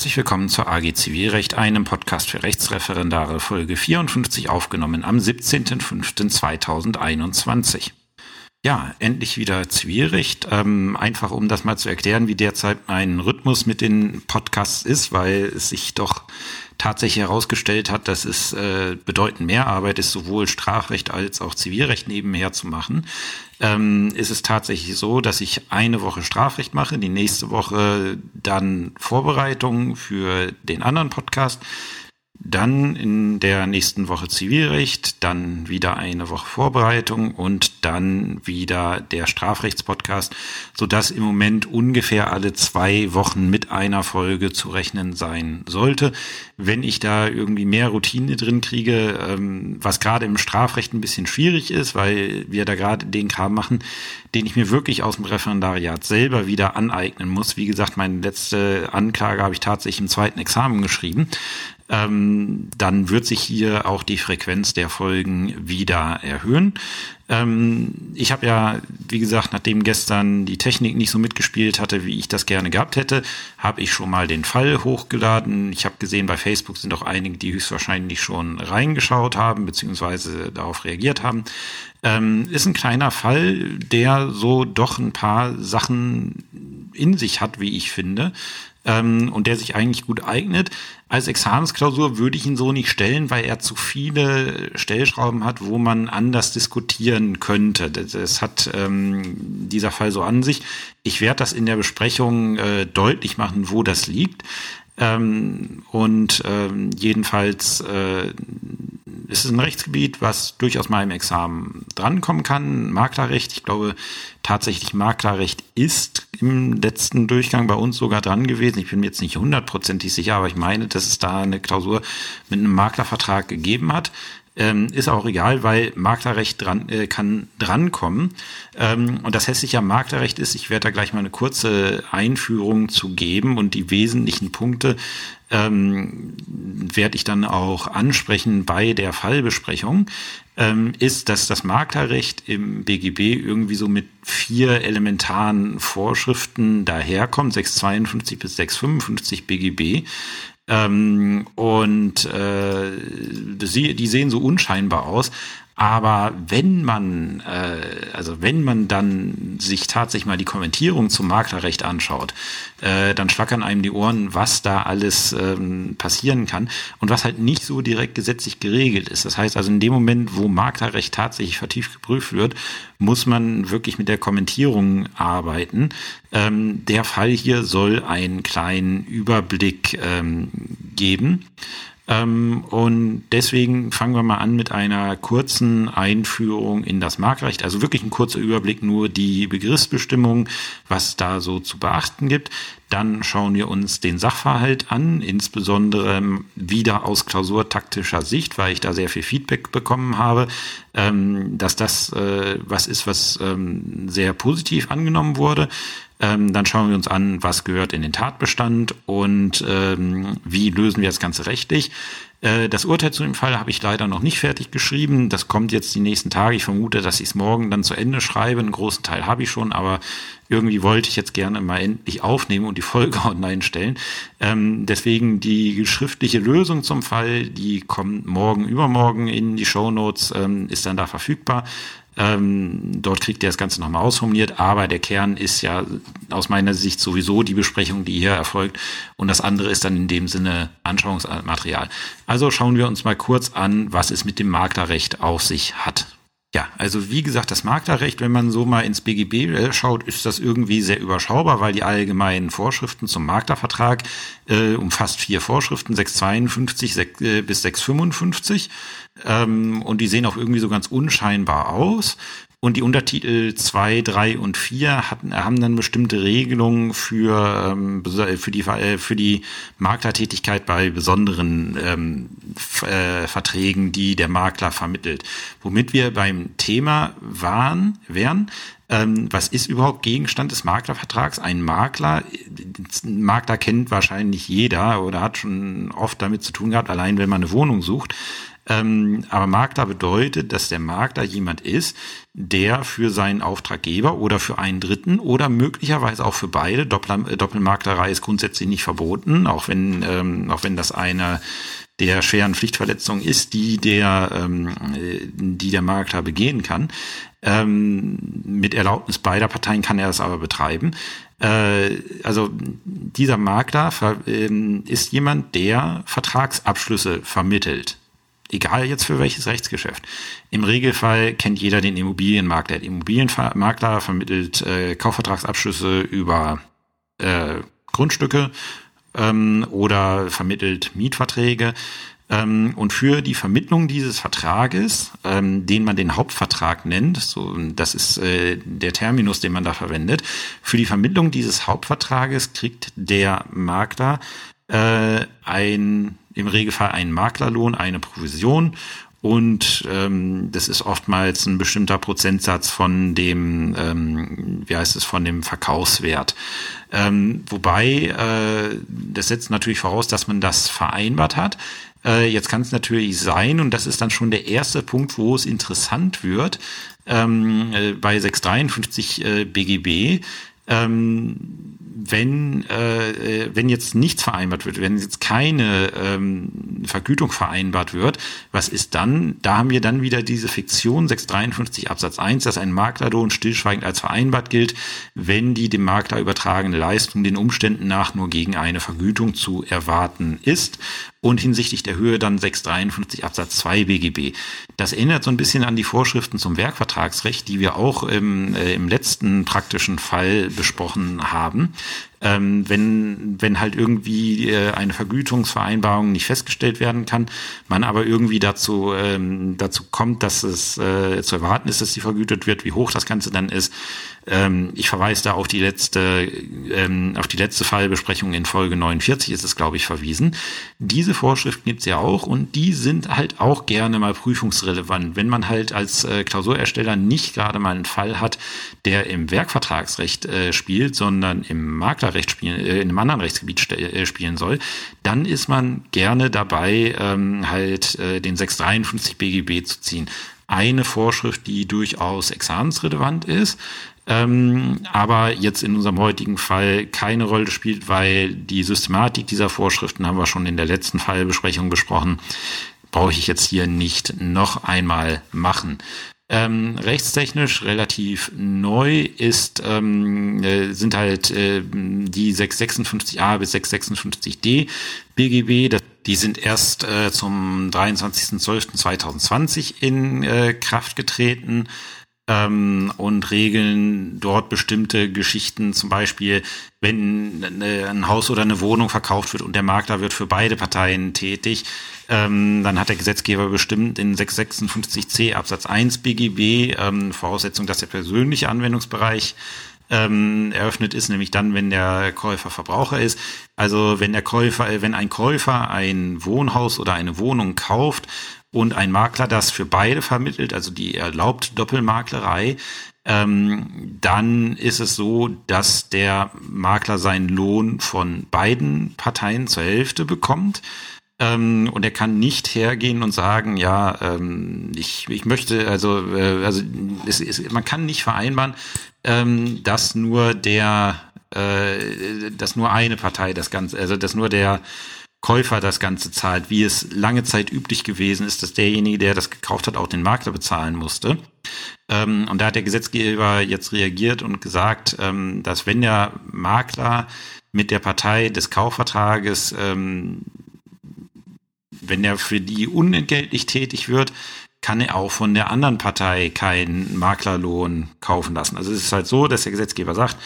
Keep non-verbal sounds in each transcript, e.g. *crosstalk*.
herzlich willkommen zur AG Zivilrecht, einem Podcast für Rechtsreferendare, Folge 54 aufgenommen am 17.05.2021. Ja, endlich wieder Zivilrecht. Ähm, einfach um das mal zu erklären, wie derzeit mein Rhythmus mit den Podcasts ist, weil es sich doch tatsächlich herausgestellt hat, dass es äh, bedeutend mehr Arbeit ist, sowohl Strafrecht als auch Zivilrecht nebenher zu machen. Ähm, ist es tatsächlich so, dass ich eine Woche Strafrecht mache, die nächste Woche dann Vorbereitung für den anderen Podcast dann in der nächsten Woche Zivilrecht, dann wieder eine Woche Vorbereitung und dann wieder der Strafrechtspodcast, so dass im Moment ungefähr alle zwei Wochen mit einer Folge zu rechnen sein sollte. Wenn ich da irgendwie mehr Routine drin kriege, ähm, was gerade im Strafrecht ein bisschen schwierig ist, weil wir da gerade den Kram machen, den ich mir wirklich aus dem Referendariat selber wieder aneignen muss. Wie gesagt, meine letzte Anklage habe ich tatsächlich im zweiten Examen geschrieben ähm, dann wird sich hier auch die Frequenz der Folgen wieder erhöhen. Ähm, ich habe ja, wie gesagt, nachdem gestern die Technik nicht so mitgespielt hatte, wie ich das gerne gehabt hätte, habe ich schon mal den Fall hochgeladen. Ich habe gesehen, bei Facebook sind auch einige, die höchstwahrscheinlich schon reingeschaut haben, beziehungsweise darauf reagiert haben. Ähm, ist ein kleiner Fall, der so doch ein paar Sachen in sich hat, wie ich finde ähm, und der sich eigentlich gut eignet. Als Examensklausur würde ich ihn so nicht stellen, weil er zu viele Stellschrauben hat, wo man anders diskutieren könnte. Das, hat ähm, dieser Fall so an sich. Ich werde das in der Besprechung äh, deutlich machen, wo das liegt. Ähm, und ähm, jedenfalls äh, ist es ein Rechtsgebiet, was durchaus mal im Examen drankommen kann. Maklerrecht, ich glaube tatsächlich Maklerrecht ist im letzten Durchgang bei uns sogar dran gewesen. Ich bin mir jetzt nicht hundertprozentig sicher, aber ich meine, dass es da eine Klausur mit einem Maklervertrag gegeben hat. Ähm, ist auch egal, weil Maklerrecht dran, äh, kann drankommen. Ähm, und das hässliche Maklerrecht ist, ich werde da gleich mal eine kurze Einführung zu geben und die wesentlichen Punkte ähm, werde ich dann auch ansprechen bei der Fallbesprechung, ähm, ist, dass das Maklerrecht im BGB irgendwie so mit vier elementaren Vorschriften daherkommt, 652 bis 655 BGB. Ähm, und äh, die, die sehen so unscheinbar aus. Aber wenn man, äh, also wenn man dann sich tatsächlich mal die Kommentierung zum Maklerrecht anschaut, äh, dann schlackern einem die Ohren, was da alles ähm, passieren kann und was halt nicht so direkt gesetzlich geregelt ist. Das heißt also in dem Moment, wo Maklerrecht tatsächlich vertieft geprüft wird, muss man wirklich mit der Kommentierung arbeiten. Ähm, der Fall hier soll einen kleinen Überblick ähm, geben. Ähm, und deswegen fangen wir mal an mit einer kurzen Einführung in das Marktrecht. Also wirklich ein kurzer Überblick, nur die Begriffsbestimmung, was da so zu beachten gibt. Dann schauen wir uns den Sachverhalt an, insbesondere wieder aus klausurtaktischer Sicht, weil ich da sehr viel Feedback bekommen habe, ähm, dass das äh, was ist, was ähm, sehr positiv angenommen wurde. Ähm, dann schauen wir uns an, was gehört in den Tatbestand und ähm, wie lösen wir das Ganze rechtlich. Äh, das Urteil zu dem Fall habe ich leider noch nicht fertig geschrieben. Das kommt jetzt die nächsten Tage. Ich vermute, dass ich es morgen dann zu Ende schreibe. Einen großen Teil habe ich schon, aber irgendwie wollte ich jetzt gerne mal endlich aufnehmen und die Folge *laughs* online stellen. Ähm, deswegen die schriftliche Lösung zum Fall, die kommt morgen, übermorgen in die Show Notes, ähm, ist dann da verfügbar. Ähm, dort kriegt ihr das Ganze nochmal ausformuliert, aber der Kern ist ja aus meiner Sicht sowieso die Besprechung, die hier erfolgt. Und das andere ist dann in dem Sinne Anschauungsmaterial. Also schauen wir uns mal kurz an, was es mit dem Maklerrecht auf sich hat. Ja, also wie gesagt, das Maklerrecht, wenn man so mal ins BGB äh, schaut, ist das irgendwie sehr überschaubar, weil die allgemeinen Vorschriften zum Maklervertrag äh, umfasst vier Vorschriften, 652 6, äh, bis 655. Ähm, und die sehen auch irgendwie so ganz unscheinbar aus. Und die Untertitel 2, 3 und 4 hatten, haben dann bestimmte Regelungen für, ähm, für, die, äh, für die Maklertätigkeit bei besonderen ähm, äh, Verträgen, die der Makler vermittelt. Womit wir beim Thema waren, wären, ähm, was ist überhaupt Gegenstand des Maklervertrags? Ein Makler, ein Makler kennt wahrscheinlich jeder oder hat schon oft damit zu tun gehabt, allein wenn man eine Wohnung sucht. Ähm, aber Makler bedeutet, dass der Makler jemand ist, der für seinen Auftraggeber oder für einen Dritten oder möglicherweise auch für beide, Doppel äh, Doppelmaklerei ist grundsätzlich nicht verboten, auch wenn, ähm, auch wenn das eine der schweren Pflichtverletzung ist, die der, ähm, die der Makler begehen kann. Ähm, mit Erlaubnis beider Parteien kann er das aber betreiben. Äh, also dieser Makler ähm, ist jemand, der Vertragsabschlüsse vermittelt. Egal jetzt für welches Rechtsgeschäft. Im Regelfall kennt jeder den Immobilienmakler. Der Immobilienmakler vermittelt äh, Kaufvertragsabschlüsse über äh, Grundstücke ähm, oder vermittelt Mietverträge. Ähm, und für die Vermittlung dieses Vertrages, ähm, den man den Hauptvertrag nennt, so, das ist äh, der Terminus, den man da verwendet, für die Vermittlung dieses Hauptvertrages kriegt der Makler äh, ein, im Regelfall einen Maklerlohn, eine Provision und ähm, das ist oftmals ein bestimmter Prozentsatz von dem, ähm, wie heißt es, von dem Verkaufswert. Ähm, wobei, äh, das setzt natürlich voraus, dass man das vereinbart hat. Äh, jetzt kann es natürlich sein, und das ist dann schon der erste Punkt, wo es interessant wird, ähm, äh, bei 653 äh, BGB, ähm, wenn, äh, wenn jetzt nichts vereinbart wird, wenn jetzt keine ähm, Vergütung vereinbart wird, was ist dann? Da haben wir dann wieder diese Fiktion 653 Absatz 1, dass ein Maklerlohn stillschweigend als vereinbart gilt, wenn die dem Makler übertragene Leistung den Umständen nach nur gegen eine Vergütung zu erwarten ist und hinsichtlich der Höhe dann 653 Absatz 2 BGB. Das erinnert so ein bisschen an die Vorschriften zum Werkvertragsrecht, die wir auch im, äh, im letzten praktischen Fall besprochen haben ähm, wenn, wenn halt irgendwie äh, eine Vergütungsvereinbarung nicht festgestellt werden kann, man aber irgendwie dazu, ähm, dazu kommt, dass es äh, zu erwarten ist, dass sie vergütet wird, wie hoch das Ganze dann ist. Ähm, ich verweise da auf die letzte, ähm, auf die letzte Fallbesprechung in Folge 49 ist es, glaube ich, verwiesen. Diese Vorschriften gibt's ja auch und die sind halt auch gerne mal prüfungsrelevant. Wenn man halt als äh, Klausurersteller nicht gerade mal einen Fall hat, der im Werkvertragsrecht äh, spielt, sondern im Makler Steuerrecht spielen, äh, in einem anderen Rechtsgebiet äh, spielen soll, dann ist man gerne dabei, ähm, halt äh, den 653 BGB zu ziehen. Eine Vorschrift, die durchaus examensrelevant ist, ähm, aber jetzt in unserem heutigen Fall keine Rolle spielt, weil die Systematik dieser Vorschriften haben wir schon in der letzten Fallbesprechung besprochen, brauche ich jetzt hier nicht noch einmal machen. Ähm, rechtstechnisch relativ neu ist, ähm, äh, sind halt äh, die 656a bis 656d BGB. Das, die sind erst äh, zum 23.12.2020 in äh, Kraft getreten ähm, und regeln dort bestimmte Geschichten, zum Beispiel, wenn ein Haus oder eine Wohnung verkauft wird und der Makler wird für beide Parteien tätig, ähm, dann hat der Gesetzgeber bestimmt in 656c Absatz 1 BGB ähm, Voraussetzung, dass der persönliche Anwendungsbereich ähm, eröffnet ist, nämlich dann, wenn der Käufer Verbraucher ist. Also wenn der Käufer, äh, wenn ein Käufer ein Wohnhaus oder eine Wohnung kauft und ein Makler das für beide vermittelt, also die erlaubt Doppelmaklerei, ähm, dann ist es so, dass der Makler seinen Lohn von beiden Parteien zur Hälfte bekommt. Ähm, und er kann nicht hergehen und sagen, ja, ähm, ich, ich möchte, also, äh, also es, es, man kann nicht vereinbaren, ähm, dass nur der, äh, dass nur eine Partei das Ganze, also dass nur der Käufer das Ganze zahlt, wie es lange Zeit üblich gewesen ist, dass derjenige, der das gekauft hat, auch den Makler bezahlen musste. Ähm, und da hat der Gesetzgeber jetzt reagiert und gesagt, ähm, dass wenn der Makler mit der Partei des Kaufvertrages, ähm, wenn er für die unentgeltlich tätig wird, kann er auch von der anderen Partei keinen Maklerlohn kaufen lassen. Also es ist halt so, dass der Gesetzgeber sagt,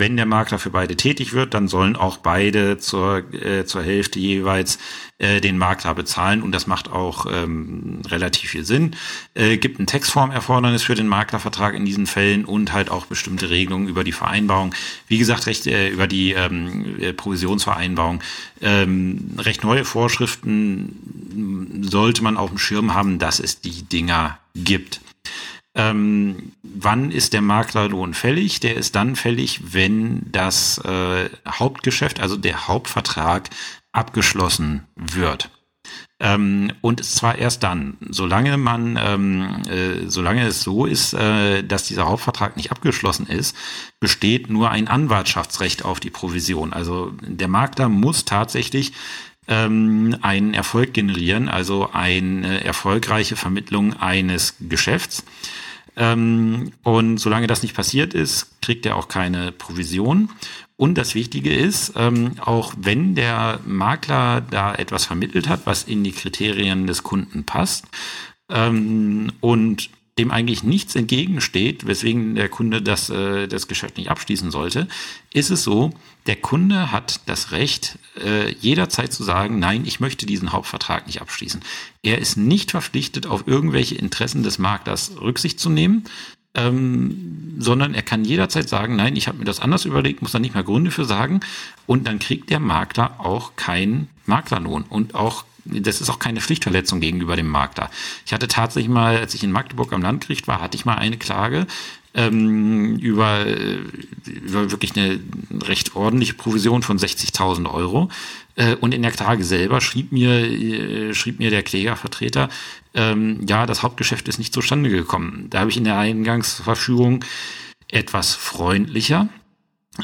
wenn der Makler für beide tätig wird, dann sollen auch beide zur, äh, zur Hälfte jeweils äh, den Makler bezahlen und das macht auch ähm, relativ viel Sinn. Äh, gibt ein Textformerfordernis für den Maklervertrag in diesen Fällen und halt auch bestimmte Regelungen über die Vereinbarung. Wie gesagt, recht äh, über die ähm, äh, Provisionsvereinbarung. Ähm, recht neue Vorschriften sollte man auf dem Schirm haben, dass es die Dinger gibt. Ähm, wann ist der Maklerlohn fällig? Der ist dann fällig, wenn das äh, Hauptgeschäft, also der Hauptvertrag, abgeschlossen wird. Ähm, und zwar erst dann, solange man, ähm, äh, solange es so ist, äh, dass dieser Hauptvertrag nicht abgeschlossen ist, besteht nur ein Anwartschaftsrecht auf die Provision. Also der Makler muss tatsächlich ähm, einen Erfolg generieren, also eine erfolgreiche Vermittlung eines Geschäfts. Ähm, und solange das nicht passiert ist, kriegt er auch keine Provision. Und das Wichtige ist, ähm, auch wenn der Makler da etwas vermittelt hat, was in die Kriterien des Kunden passt ähm, und dem eigentlich nichts entgegensteht, weswegen der Kunde das, äh, das Geschäft nicht abschließen sollte, ist es so, der Kunde hat das Recht, äh, jederzeit zu sagen, nein, ich möchte diesen Hauptvertrag nicht abschließen. Er ist nicht verpflichtet, auf irgendwelche Interessen des Maklers Rücksicht zu nehmen, ähm, sondern er kann jederzeit sagen, nein, ich habe mir das anders überlegt, muss da nicht mal Gründe für sagen und dann kriegt der Makler auch keinen Maklerlohn und auch das ist auch keine Pflichtverletzung gegenüber dem Makler. Ich hatte tatsächlich mal, als ich in Magdeburg am Landgericht war, hatte ich mal eine Klage ähm, über, über wirklich eine recht ordentliche Provision von 60.000 Euro. Äh, und in der Klage selber schrieb mir, äh, schrieb mir der Klägervertreter, ähm, ja, das Hauptgeschäft ist nicht zustande gekommen. Da habe ich in der Eingangsverfügung etwas freundlicher,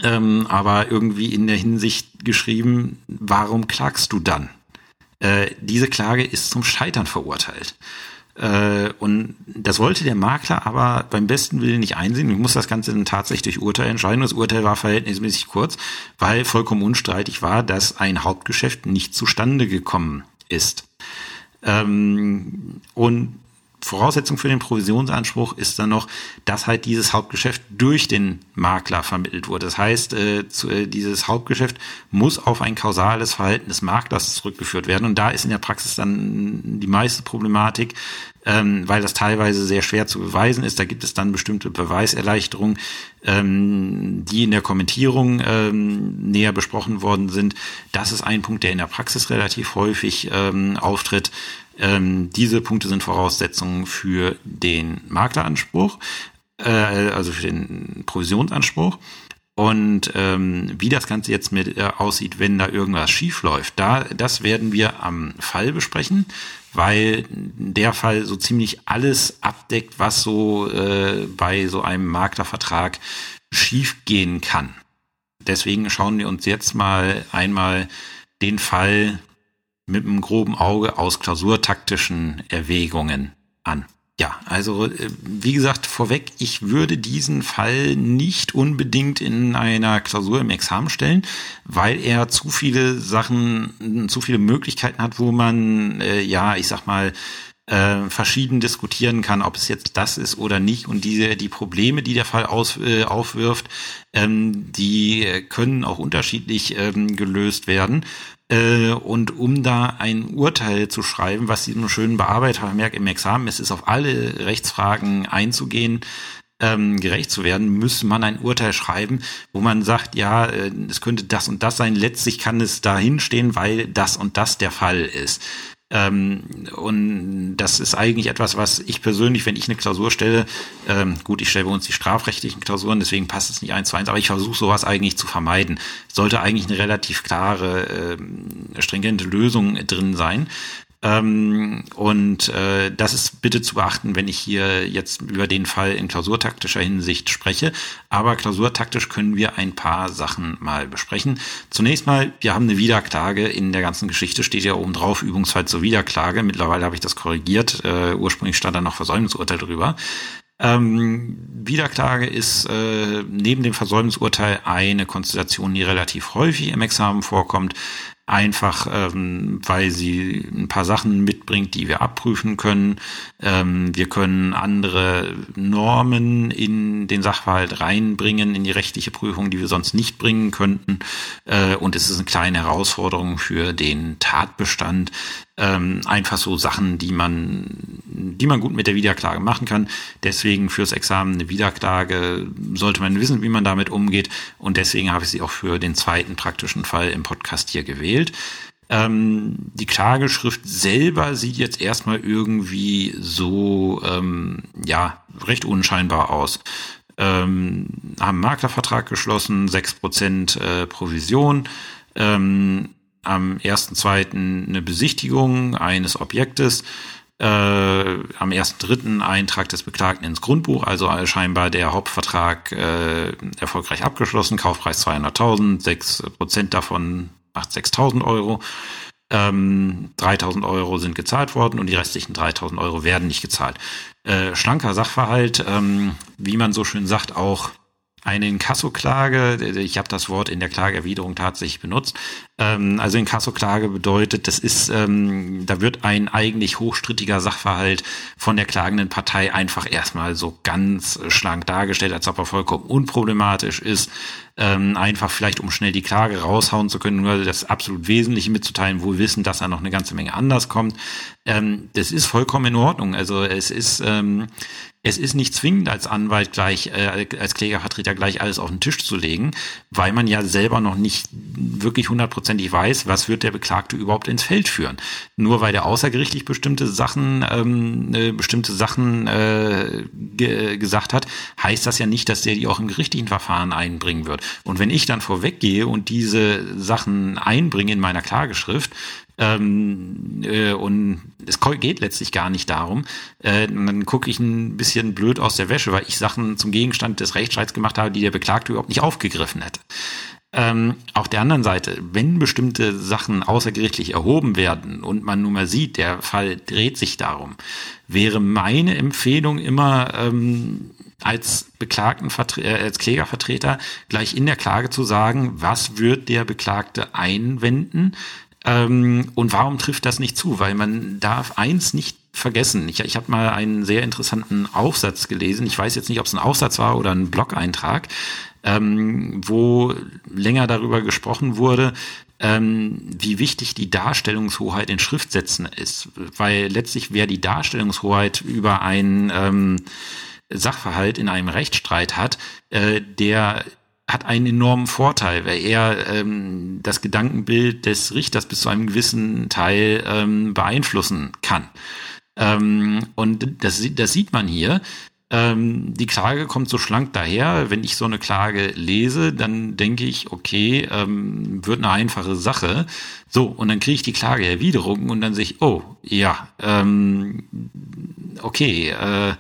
ähm, aber irgendwie in der Hinsicht geschrieben, warum klagst du dann? Äh, diese Klage ist zum Scheitern verurteilt. Äh, und das wollte der Makler aber beim besten Willen nicht einsehen. Ich muss das Ganze dann tatsächlich durch Urteil entscheiden. Das Urteil war verhältnismäßig kurz, weil vollkommen unstreitig war, dass ein Hauptgeschäft nicht zustande gekommen ist. Ähm, und Voraussetzung für den Provisionsanspruch ist dann noch, dass halt dieses Hauptgeschäft durch den Makler vermittelt wurde. Das heißt, äh, zu, äh, dieses Hauptgeschäft muss auf ein kausales Verhalten des Maklers zurückgeführt werden. Und da ist in der Praxis dann die meiste Problematik, ähm, weil das teilweise sehr schwer zu beweisen ist. Da gibt es dann bestimmte Beweiserleichterungen, ähm, die in der Kommentierung ähm, näher besprochen worden sind. Das ist ein Punkt, der in der Praxis relativ häufig ähm, auftritt. Ähm, diese Punkte sind Voraussetzungen für den Makleranspruch, äh, also für den Provisionsanspruch. Und ähm, wie das Ganze jetzt mit äh, aussieht, wenn da irgendwas schief läuft, da, das werden wir am Fall besprechen, weil der Fall so ziemlich alles abdeckt, was so äh, bei so einem Maklervertrag schief gehen kann. Deswegen schauen wir uns jetzt mal einmal den Fall mit einem groben Auge aus klausurtaktischen Erwägungen an. Ja, also äh, wie gesagt, vorweg, ich würde diesen Fall nicht unbedingt in einer Klausur im Examen stellen, weil er zu viele Sachen, zu viele Möglichkeiten hat, wo man, äh, ja, ich sag mal, äh, verschieden diskutieren kann, ob es jetzt das ist oder nicht. Und diese, die Probleme, die der Fall aus, äh, aufwirft, ähm, die können auch unterschiedlich ähm, gelöst werden. Äh, und um da ein Urteil zu schreiben, was diesem schönen Bearbeitermerk im Examen ist, ist auf alle Rechtsfragen einzugehen, ähm, gerecht zu werden, müsste man ein Urteil schreiben, wo man sagt, ja, äh, es könnte das und das sein. Letztlich kann es dahin stehen, weil das und das der Fall ist. Ähm, und das ist eigentlich etwas, was ich persönlich, wenn ich eine Klausur stelle, ähm, gut, ich stelle bei uns die strafrechtlichen Klausuren, deswegen passt es nicht eins zu eins, aber ich versuche sowas eigentlich zu vermeiden. Sollte eigentlich eine relativ klare, äh, stringente Lösung drin sein. Ähm, und äh, das ist bitte zu beachten, wenn ich hier jetzt über den Fall in klausurtaktischer Hinsicht spreche. Aber klausurtaktisch können wir ein paar Sachen mal besprechen. Zunächst mal, wir haben eine Wiederklage. In der ganzen Geschichte steht ja oben drauf, Übungsfall zur Wiederklage. Mittlerweile habe ich das korrigiert. Äh, ursprünglich stand da noch Versäumnisurteil drüber. Ähm, Wiederklage ist äh, neben dem Versäumnisurteil eine Konstellation, die relativ häufig im Examen vorkommt einfach ähm, weil sie ein paar Sachen mitbringt, die wir abprüfen können. Ähm, wir können andere Normen in den Sachverhalt reinbringen, in die rechtliche Prüfung, die wir sonst nicht bringen könnten. Äh, und es ist eine kleine Herausforderung für den Tatbestand. Ähm, einfach so Sachen, die man, die man gut mit der Wiederklage machen kann. Deswegen fürs Examen eine Wiederklage sollte man wissen, wie man damit umgeht. Und deswegen habe ich sie auch für den zweiten praktischen Fall im Podcast hier gewählt. Ähm, die Klageschrift selber sieht jetzt erstmal irgendwie so, ähm, ja, recht unscheinbar aus. Ähm, haben Maklervertrag geschlossen, sechs Prozent äh, Provision, ähm, am 1.2. eine Besichtigung eines Objektes, äh, am 1.3. Eintrag des Beklagten ins Grundbuch, also scheinbar der Hauptvertrag äh, erfolgreich abgeschlossen, Kaufpreis 200.000, 6 Prozent davon macht 6.000 Euro. Ähm, 3000 Euro sind gezahlt worden und die restlichen 3000 Euro werden nicht gezahlt. Äh, schlanker Sachverhalt, ähm, wie man so schön sagt, auch eine Inkassoklage, ich habe das Wort in der Klageerwiderung tatsächlich benutzt. Ähm, also Inkassoklage bedeutet, das ist, ähm, da wird ein eigentlich hochstrittiger Sachverhalt von der klagenden Partei einfach erstmal so ganz schlank dargestellt, als ob er vollkommen unproblematisch ist ähm, einfach vielleicht um schnell die Klage raushauen zu können, nur das absolut Wesentliche mitzuteilen, wohl wissen, dass da noch eine ganze Menge anders kommt. Ähm, das ist vollkommen in Ordnung. Also es ist ähm, es ist nicht zwingend als Anwalt gleich, äh, als Klägervertreter gleich alles auf den Tisch zu legen, weil man ja selber noch nicht wirklich hundertprozentig weiß, was wird der Beklagte überhaupt ins Feld führen. Nur weil der außergerichtlich bestimmte Sachen, ähm, äh, bestimmte Sachen äh, ge gesagt hat, heißt das ja nicht, dass der die auch im gerichtlichen Verfahren einbringen wird. Und wenn ich dann vorweggehe und diese Sachen einbringe in meiner Klageschrift, ähm, äh, und es geht letztlich gar nicht darum, äh, dann gucke ich ein bisschen blöd aus der Wäsche, weil ich Sachen zum Gegenstand des Rechtsstreits gemacht habe, die der Beklagte überhaupt nicht aufgegriffen hätte. Ähm, auf der anderen Seite, wenn bestimmte Sachen außergerichtlich erhoben werden und man nun mal sieht, der Fall dreht sich darum, wäre meine Empfehlung immer, ähm, als Beklagten, äh, als Klägervertreter gleich in der Klage zu sagen, was wird der Beklagte einwenden ähm, und warum trifft das nicht zu? Weil man darf eins nicht vergessen. Ich, ich habe mal einen sehr interessanten Aufsatz gelesen. Ich weiß jetzt nicht, ob es ein Aufsatz war oder ein Blog-Eintrag, ähm, wo länger darüber gesprochen wurde, ähm, wie wichtig die Darstellungshoheit in Schriftsätzen ist. Weil letztlich wer die Darstellungshoheit über einen ähm, Sachverhalt in einem Rechtsstreit hat, äh, der hat einen enormen Vorteil, weil er ähm, das Gedankenbild des Richters bis zu einem gewissen Teil ähm, beeinflussen kann. Ähm, und das, das sieht man hier. Ähm, die Klage kommt so schlank daher. Wenn ich so eine Klage lese, dann denke ich, okay, ähm, wird eine einfache Sache. So, und dann kriege ich die Klageerwiderung und dann sehe ich, oh, ja, ähm, okay, äh,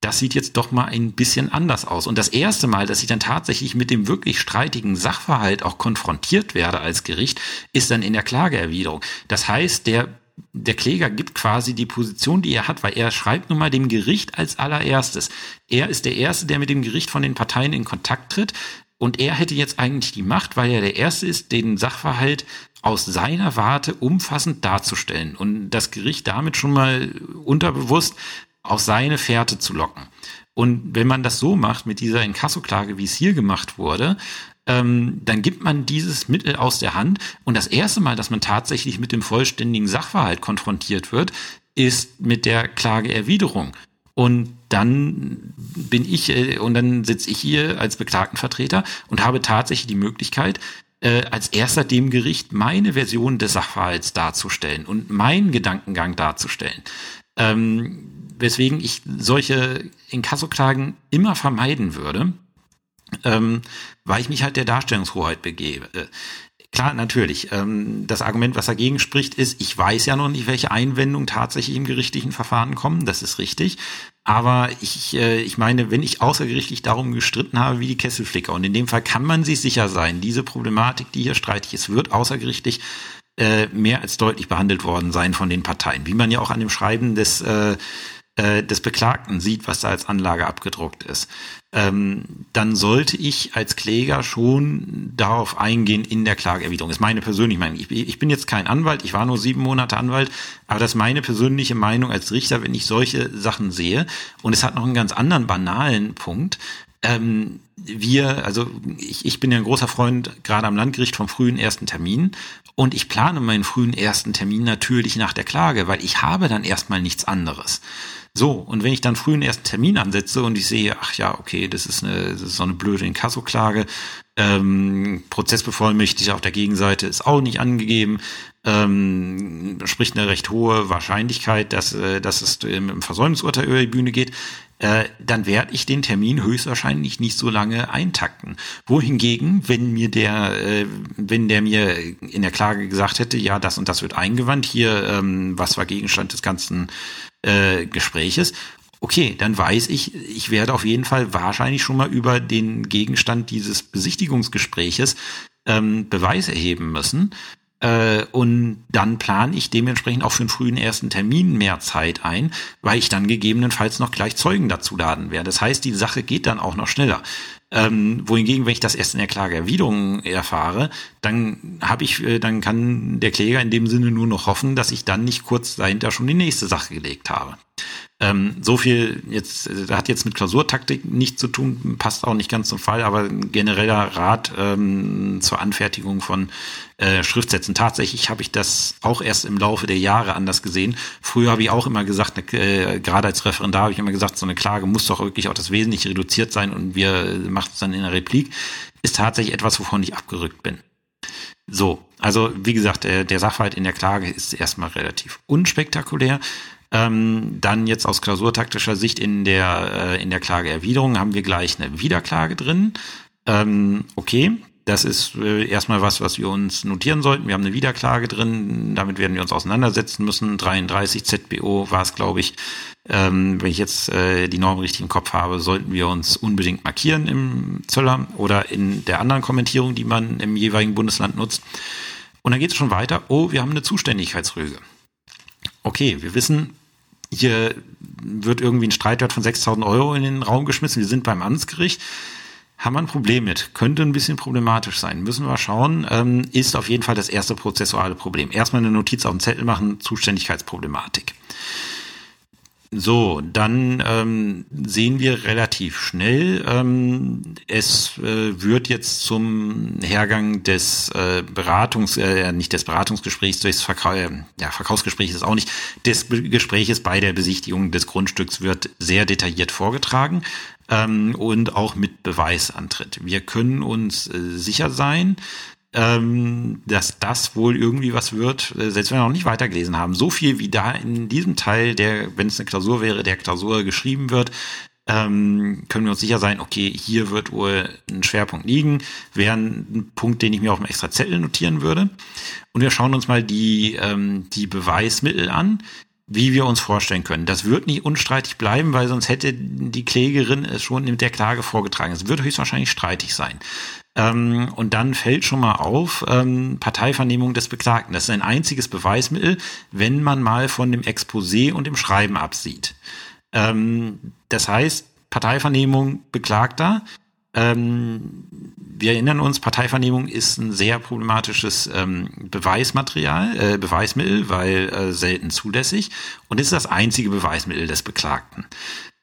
das sieht jetzt doch mal ein bisschen anders aus. Und das erste Mal, dass ich dann tatsächlich mit dem wirklich streitigen Sachverhalt auch konfrontiert werde als Gericht, ist dann in der Klageerwiderung. Das heißt, der der Kläger gibt quasi die Position, die er hat, weil er schreibt nun mal dem Gericht als allererstes. Er ist der Erste, der mit dem Gericht von den Parteien in Kontakt tritt. Und er hätte jetzt eigentlich die Macht, weil er der Erste ist, den Sachverhalt aus seiner Warte umfassend darzustellen und das Gericht damit schon mal unterbewusst auf seine Fährte zu locken. Und wenn man das so macht mit dieser Inkassoklage, wie es hier gemacht wurde, ähm, dann gibt man dieses Mittel aus der Hand. Und das erste Mal, dass man tatsächlich mit dem vollständigen Sachverhalt konfrontiert wird, ist mit der Klageerwiderung. Und dann bin ich äh, und dann sitze ich hier als Beklagtenvertreter und habe tatsächlich die Möglichkeit, äh, als erster dem Gericht meine Version des Sachverhalts darzustellen und meinen Gedankengang darzustellen. Ähm, weswegen ich solche Inkassoklagen immer vermeiden würde, ähm, weil ich mich halt der Darstellungshoheit begebe. Klar, natürlich. Ähm, das Argument, was dagegen spricht, ist, ich weiß ja noch nicht, welche Einwendungen tatsächlich im gerichtlichen Verfahren kommen. Das ist richtig. Aber ich, äh, ich meine, wenn ich außergerichtlich darum gestritten habe, wie die Kesselflicker, und in dem Fall kann man sich sicher sein, diese Problematik, die hier streitig ist, wird außergerichtlich äh, mehr als deutlich behandelt worden sein von den Parteien. Wie man ja auch an dem Schreiben des äh, äh, des Beklagten sieht, was da als Anlage abgedruckt ist, ähm, dann sollte ich als Kläger schon darauf eingehen in der Klageerwiderung. Das ist meine persönliche Meinung. Ich, ich, bin jetzt kein Anwalt, ich war nur sieben Monate Anwalt, aber das ist meine persönliche Meinung als Richter, wenn ich solche Sachen sehe. Und es hat noch einen ganz anderen banalen Punkt. Ähm, wir, also ich, ich bin ja ein großer Freund gerade am Landgericht vom frühen ersten Termin und ich plane meinen frühen ersten Termin natürlich nach der Klage, weil ich habe dann erstmal nichts anderes. So, und wenn ich dann früh einen ersten Termin ansetze und ich sehe, ach ja, okay, das ist, eine, das ist so eine blöde Inkassoklage, ähm, Prozessbevollmächtigter auf der Gegenseite ist auch nicht angegeben, ähm, spricht eine recht hohe Wahrscheinlichkeit, dass, äh, dass es im Versäumnisurteil über die Bühne geht, äh, dann werde ich den Termin höchstwahrscheinlich nicht so lange lange eintakten. Wohingegen, wenn mir der, äh, wenn der mir in der Klage gesagt hätte, ja, das und das wird eingewandt, hier, ähm, was war Gegenstand des ganzen äh, Gespräches, okay, dann weiß ich, ich werde auf jeden Fall wahrscheinlich schon mal über den Gegenstand dieses Besichtigungsgespräches ähm, Beweis erheben müssen. Äh, und dann plane ich dementsprechend auch für einen frühen ersten Termin mehr Zeit ein, weil ich dann gegebenenfalls noch gleich Zeugen dazu laden werde. Das heißt, die Sache geht dann auch noch schneller. Ähm, wohingegen, wenn ich das erst in der Klageerwiderung erfahre, dann habe ich, äh, dann kann der Kläger in dem Sinne nur noch hoffen, dass ich dann nicht kurz dahinter schon die nächste Sache gelegt habe. Ähm, so viel jetzt, äh, hat jetzt mit Klausurtaktik nichts zu tun, passt auch nicht ganz zum Fall, aber genereller Rat ähm, zur Anfertigung von äh, Schriftsätzen. Tatsächlich habe ich das auch erst im Laufe der Jahre anders gesehen. Früher habe ich auch immer gesagt, äh, gerade als Referendar habe ich immer gesagt, so eine Klage muss doch wirklich auch das Wesentliche reduziert sein und wir machen es dann in der Replik. Ist tatsächlich etwas, wovon ich abgerückt bin. So, also wie gesagt, der, der Sachverhalt in der Klage ist erstmal relativ unspektakulär. Ähm, dann jetzt aus klausurtaktischer Sicht in der, äh, in der Klageerwiderung haben wir gleich eine Wiederklage drin. Ähm, okay, das ist äh, erstmal was, was wir uns notieren sollten. Wir haben eine Wiederklage drin, damit werden wir uns auseinandersetzen müssen. 33 ZBO war es, glaube ich. Ähm, wenn ich jetzt äh, die Norm richtig im Kopf habe, sollten wir uns unbedingt markieren im Zöller oder in der anderen Kommentierung, die man im jeweiligen Bundesland nutzt. Und dann geht es schon weiter. Oh, wir haben eine Zuständigkeitsrüge. Okay, wir wissen, hier wird irgendwie ein Streitwert von 6000 Euro in den Raum geschmissen. Wir sind beim Amtsgericht. Haben wir ein Problem mit. Könnte ein bisschen problematisch sein. Müssen wir schauen. Ähm, ist auf jeden Fall das erste prozessuale Problem. Erstmal eine Notiz auf den Zettel machen, Zuständigkeitsproblematik. So, dann ähm, sehen wir relativ schnell, ähm, es äh, wird jetzt zum Hergang des äh, Beratungs, äh, nicht des Beratungsgesprächs, durchs Verkau äh, ja, Verkaufsgespräch ist auch nicht, des Be Gespräches bei der Besichtigung des Grundstücks wird sehr detailliert vorgetragen ähm, und auch mit Beweisantritt. Wir können uns äh, sicher sein, ähm, dass das wohl irgendwie was wird, äh, selbst wenn wir noch nicht weitergelesen haben. So viel wie da in diesem Teil, der, wenn es eine Klausur wäre, der Klausur geschrieben wird, ähm, können wir uns sicher sein, okay, hier wird wohl ein Schwerpunkt liegen, wäre ein Punkt, den ich mir auf einem extra Zettel notieren würde. Und wir schauen uns mal die, ähm, die Beweismittel an, wie wir uns vorstellen können. Das wird nicht unstreitig bleiben, weil sonst hätte die Klägerin es schon mit der Klage vorgetragen. Es wird höchstwahrscheinlich streitig sein. Ähm, und dann fällt schon mal auf, ähm, Parteivernehmung des Beklagten. Das ist ein einziges Beweismittel, wenn man mal von dem Exposé und dem Schreiben absieht. Ähm, das heißt, Parteivernehmung Beklagter. Ähm, wir erinnern uns, Parteivernehmung ist ein sehr problematisches ähm, Beweismaterial, äh, Beweismittel, weil äh, selten zulässig und ist das einzige Beweismittel des Beklagten.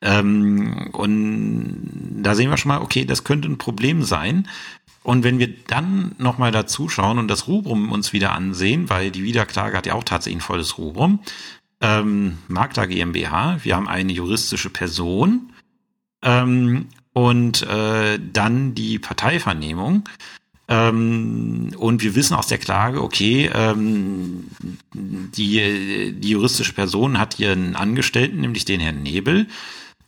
Ähm, und da sehen wir schon mal, okay, das könnte ein Problem sein. Und wenn wir dann nochmal dazu schauen und das Rubrum uns wieder ansehen, weil die Wiederklage hat ja auch tatsächlich ein volles Rubrum, ähm, Magda GmbH, wir haben eine juristische Person ähm, und äh, dann die Parteivernehmung. Ähm, und wir wissen aus der Klage, okay, ähm, die, die juristische Person hat hier einen Angestellten, nämlich den Herrn Nebel,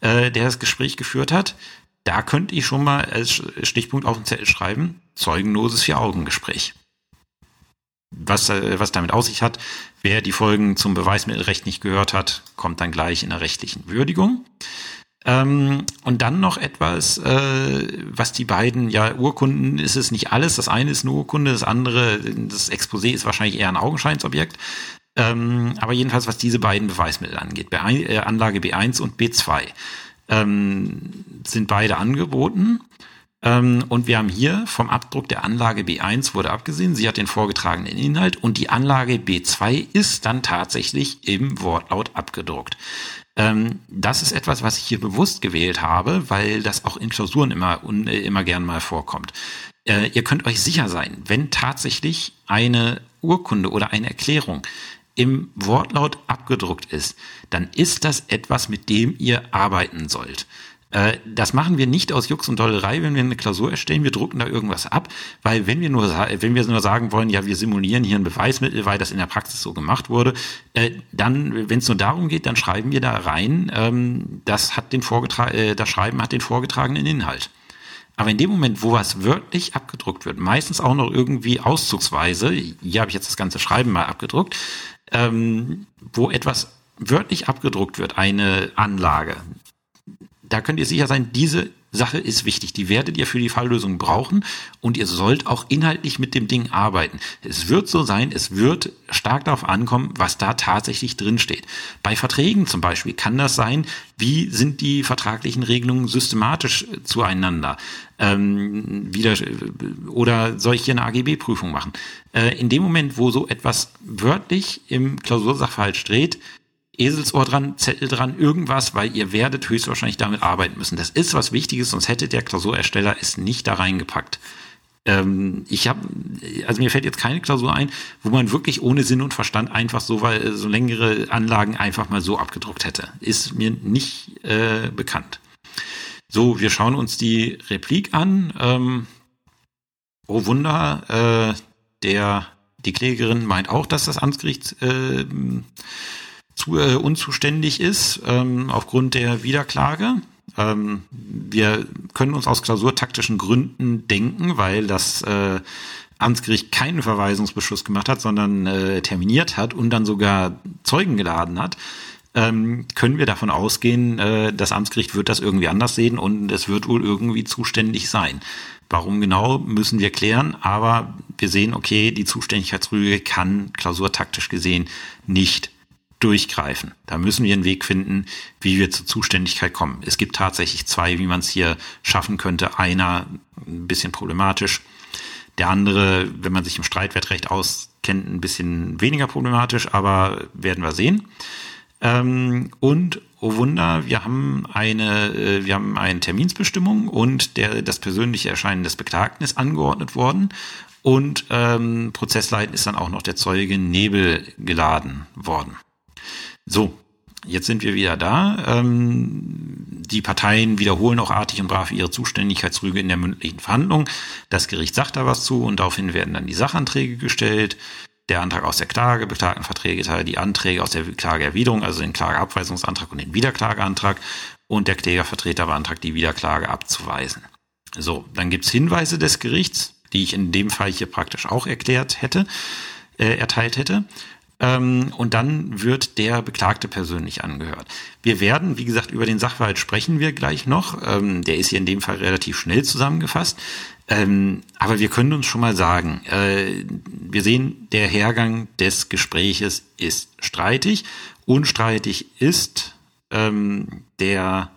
äh, der das Gespräch geführt hat. Da könnte ich schon mal als Stichpunkt auf den Zettel schreiben, zeugenloses Vier-Augen-Gespräch. Was, äh, was damit aus sich hat, wer die Folgen zum Beweismittelrecht nicht gehört hat, kommt dann gleich in der rechtlichen Würdigung. Ähm, und dann noch etwas, äh, was die beiden, ja, Urkunden ist es nicht alles. Das eine ist eine Urkunde, das andere, das Exposé ist wahrscheinlich eher ein Augenscheinsobjekt. Ähm, aber jedenfalls, was diese beiden Beweismittel angeht, äh, Anlage B1 und B2 ähm, sind beide angeboten. Ähm, und wir haben hier vom Abdruck der Anlage B1 wurde abgesehen, sie hat den vorgetragenen Inhalt und die Anlage B2 ist dann tatsächlich im Wortlaut abgedruckt. Ähm, das ist etwas, was ich hier bewusst gewählt habe, weil das auch in Klausuren immer, äh, immer gern mal vorkommt. Äh, ihr könnt euch sicher sein, wenn tatsächlich eine Urkunde oder eine Erklärung im Wortlaut abgedruckt ist, dann ist das etwas, mit dem ihr arbeiten sollt. Äh, das machen wir nicht aus Jux und Dollerei, wenn wir eine Klausur erstellen. Wir drucken da irgendwas ab, weil wenn wir nur, wenn wir nur sagen wollen, ja, wir simulieren hier ein Beweismittel, weil das in der Praxis so gemacht wurde, äh, dann, wenn es nur darum geht, dann schreiben wir da rein, ähm, das hat den vorgetragen, äh, das Schreiben hat den vorgetragenen Inhalt. Aber in dem Moment, wo was wörtlich abgedruckt wird, meistens auch noch irgendwie auszugsweise, hier habe ich jetzt das ganze Schreiben mal abgedruckt, ähm, wo etwas wörtlich abgedruckt wird, eine Anlage, da könnt ihr sicher sein, diese Sache ist wichtig. Die werdet ihr für die Falllösung brauchen und ihr sollt auch inhaltlich mit dem Ding arbeiten. Es wird so sein, es wird stark darauf ankommen, was da tatsächlich drin steht. Bei Verträgen zum Beispiel kann das sein, wie sind die vertraglichen Regelungen systematisch zueinander? Ähm, wieder, oder soll ich hier eine AGB-Prüfung machen? Äh, in dem Moment, wo so etwas wörtlich im Klausursachverhalt steht, Eselsohr dran, Zettel dran, irgendwas, weil ihr werdet höchstwahrscheinlich damit arbeiten müssen. Das ist was Wichtiges, sonst hätte der Klausurersteller es nicht da reingepackt. Ähm, ich habe, also mir fällt jetzt keine Klausur ein, wo man wirklich ohne Sinn und Verstand einfach so, weil, so längere Anlagen einfach mal so abgedruckt hätte. Ist mir nicht äh, bekannt. So, wir schauen uns die Replik an. Ähm, oh Wunder, äh, der, die Klägerin meint auch, dass das Amtsgericht äh, zu, äh, unzuständig ist ähm, aufgrund der Wiederklage. Ähm, wir können uns aus klausurtaktischen Gründen denken, weil das äh, Amtsgericht keinen Verweisungsbeschluss gemacht hat, sondern äh, terminiert hat und dann sogar Zeugen geladen hat, ähm, können wir davon ausgehen, äh, das Amtsgericht wird das irgendwie anders sehen und es wird wohl irgendwie zuständig sein. Warum genau, müssen wir klären, aber wir sehen, okay, die Zuständigkeitsrüge kann klausurtaktisch gesehen nicht durchgreifen. Da müssen wir einen Weg finden, wie wir zur Zuständigkeit kommen. Es gibt tatsächlich zwei, wie man es hier schaffen könnte. Einer ein bisschen problematisch, der andere, wenn man sich im Streitwertrecht auskennt, ein bisschen weniger problematisch, aber werden wir sehen. Ähm, und oh Wunder, wir haben eine, äh, wir haben eine Terminsbestimmung und der, das persönliche Erscheinen des Beklagten ist angeordnet worden und ähm, Prozessleiten ist dann auch noch der Zeuge Nebel geladen worden. So, jetzt sind wir wieder da. Ähm, die Parteien wiederholen auch artig und brav ihre Zuständigkeitsrüge in der mündlichen Verhandlung. Das Gericht sagt da was zu und daraufhin werden dann die Sachanträge gestellt. Der Antrag aus der Klage, Beklagtenverträge, die Anträge aus der Klageerwiderung, also den Klageabweisungsantrag und den Wiederklageantrag und der Klägervertreter beantragt, die Wiederklage abzuweisen. So, dann gibt's Hinweise des Gerichts, die ich in dem Fall hier praktisch auch erklärt hätte, äh, erteilt hätte. Ähm, und dann wird der Beklagte persönlich angehört. Wir werden, wie gesagt, über den Sachverhalt sprechen wir gleich noch. Ähm, der ist hier in dem Fall relativ schnell zusammengefasst. Ähm, aber wir können uns schon mal sagen, äh, wir sehen, der Hergang des Gespräches ist streitig. Unstreitig ist ähm, der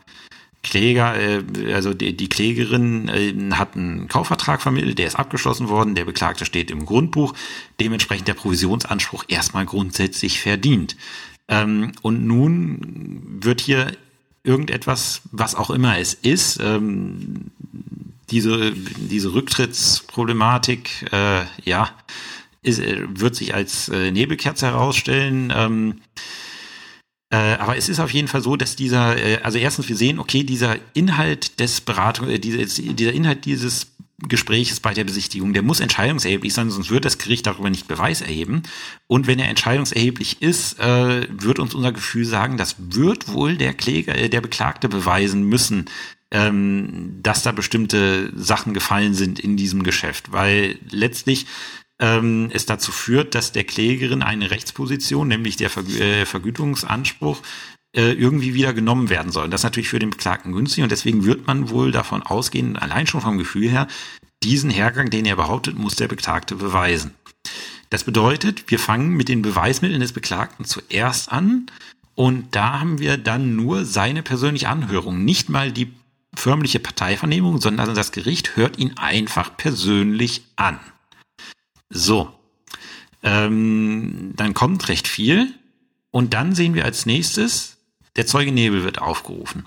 Kläger, äh, also die, die Klägerin äh, hat einen Kaufvertrag vermittelt, der ist abgeschlossen worden, der Beklagte steht im Grundbuch, dementsprechend der Provisionsanspruch erstmal grundsätzlich verdient. Ähm, und nun wird hier irgendetwas, was auch immer es ist, ähm, diese, diese Rücktrittsproblematik, äh, ja, ist, äh, wird sich als äh, Nebelkerze herausstellen. Ähm, äh, aber es ist auf jeden Fall so, dass dieser, äh, also erstens, wir sehen, okay, dieser Inhalt des Beratung, äh, dieser, dieser Inhalt dieses Gespräches bei der Besichtigung, der muss entscheidungserheblich sein, sonst wird das Gericht darüber nicht Beweis erheben. Und wenn er entscheidungserheblich ist, äh, wird uns unser Gefühl sagen, das wird wohl der Kläger, äh, der Beklagte beweisen müssen, ähm, dass da bestimmte Sachen gefallen sind in diesem Geschäft, weil letztlich ähm, es dazu führt, dass der Klägerin eine Rechtsposition, nämlich der Vergü äh, Vergütungsanspruch, äh, irgendwie wieder genommen werden soll. das ist natürlich für den Beklagten günstig und deswegen wird man wohl davon ausgehen, allein schon vom Gefühl her, diesen Hergang, den er behauptet, muss der Beklagte beweisen. Das bedeutet, wir fangen mit den Beweismitteln des Beklagten zuerst an und da haben wir dann nur seine persönliche Anhörung, nicht mal die förmliche Parteivernehmung, sondern das Gericht hört ihn einfach persönlich an. So. Ähm, dann kommt recht viel. Und dann sehen wir als nächstes, der Zeuge Nebel wird aufgerufen.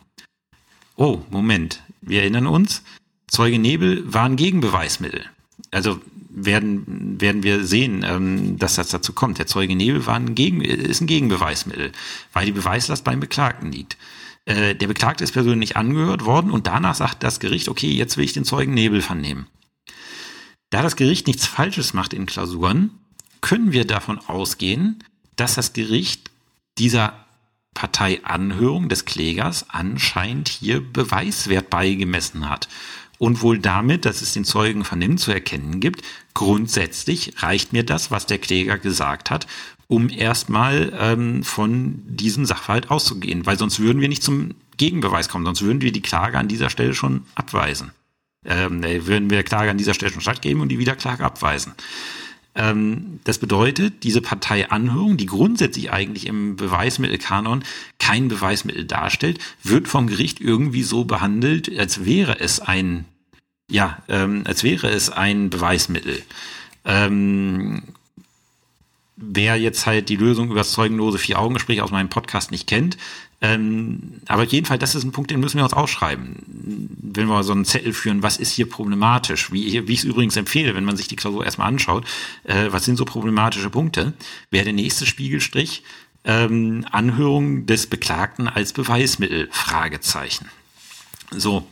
Oh, Moment. Wir erinnern uns, Zeuge Nebel war ein Gegenbeweismittel. Also werden, werden wir sehen, ähm, dass das dazu kommt. Der Zeuge Nebel war ein Gegen, ist ein Gegenbeweismittel, weil die Beweislast beim Beklagten liegt. Äh, der Beklagte ist persönlich angehört worden und danach sagt das Gericht, okay, jetzt will ich den Zeugen Nebel vernehmen. Da das Gericht nichts Falsches macht in Klausuren, können wir davon ausgehen, dass das Gericht dieser Parteianhörung des Klägers anscheinend hier Beweiswert beigemessen hat. und wohl damit, dass es den Zeugen vernehmen zu erkennen gibt, grundsätzlich reicht mir das, was der Kläger gesagt hat, um erstmal ähm, von diesem Sachverhalt auszugehen, weil sonst würden wir nicht zum Gegenbeweis kommen, sonst würden wir die Klage an dieser Stelle schon abweisen. Ähm, äh, würden wir Klage an dieser Stelle schon stattgeben und die Wiederklage abweisen. Ähm, das bedeutet, diese Parteianhörung, die grundsätzlich eigentlich im Beweismittelkanon kein Beweismittel darstellt, wird vom Gericht irgendwie so behandelt, als wäre es ein, ja, ähm, als wäre es ein Beweismittel. Ähm, wer jetzt halt die Lösung über das zeugenlose Vier-Augen-Gespräch aus meinem Podcast nicht kennt, ähm, aber jedenfalls, das ist ein Punkt, den müssen wir uns ausschreiben. Wenn wir so einen Zettel führen, was ist hier problematisch? Wie, wie ich es übrigens empfehle, wenn man sich die Klausur erstmal anschaut, äh, was sind so problematische Punkte? Wäre der nächste Spiegelstrich ähm, Anhörung des Beklagten als Beweismittel? Fragezeichen. So.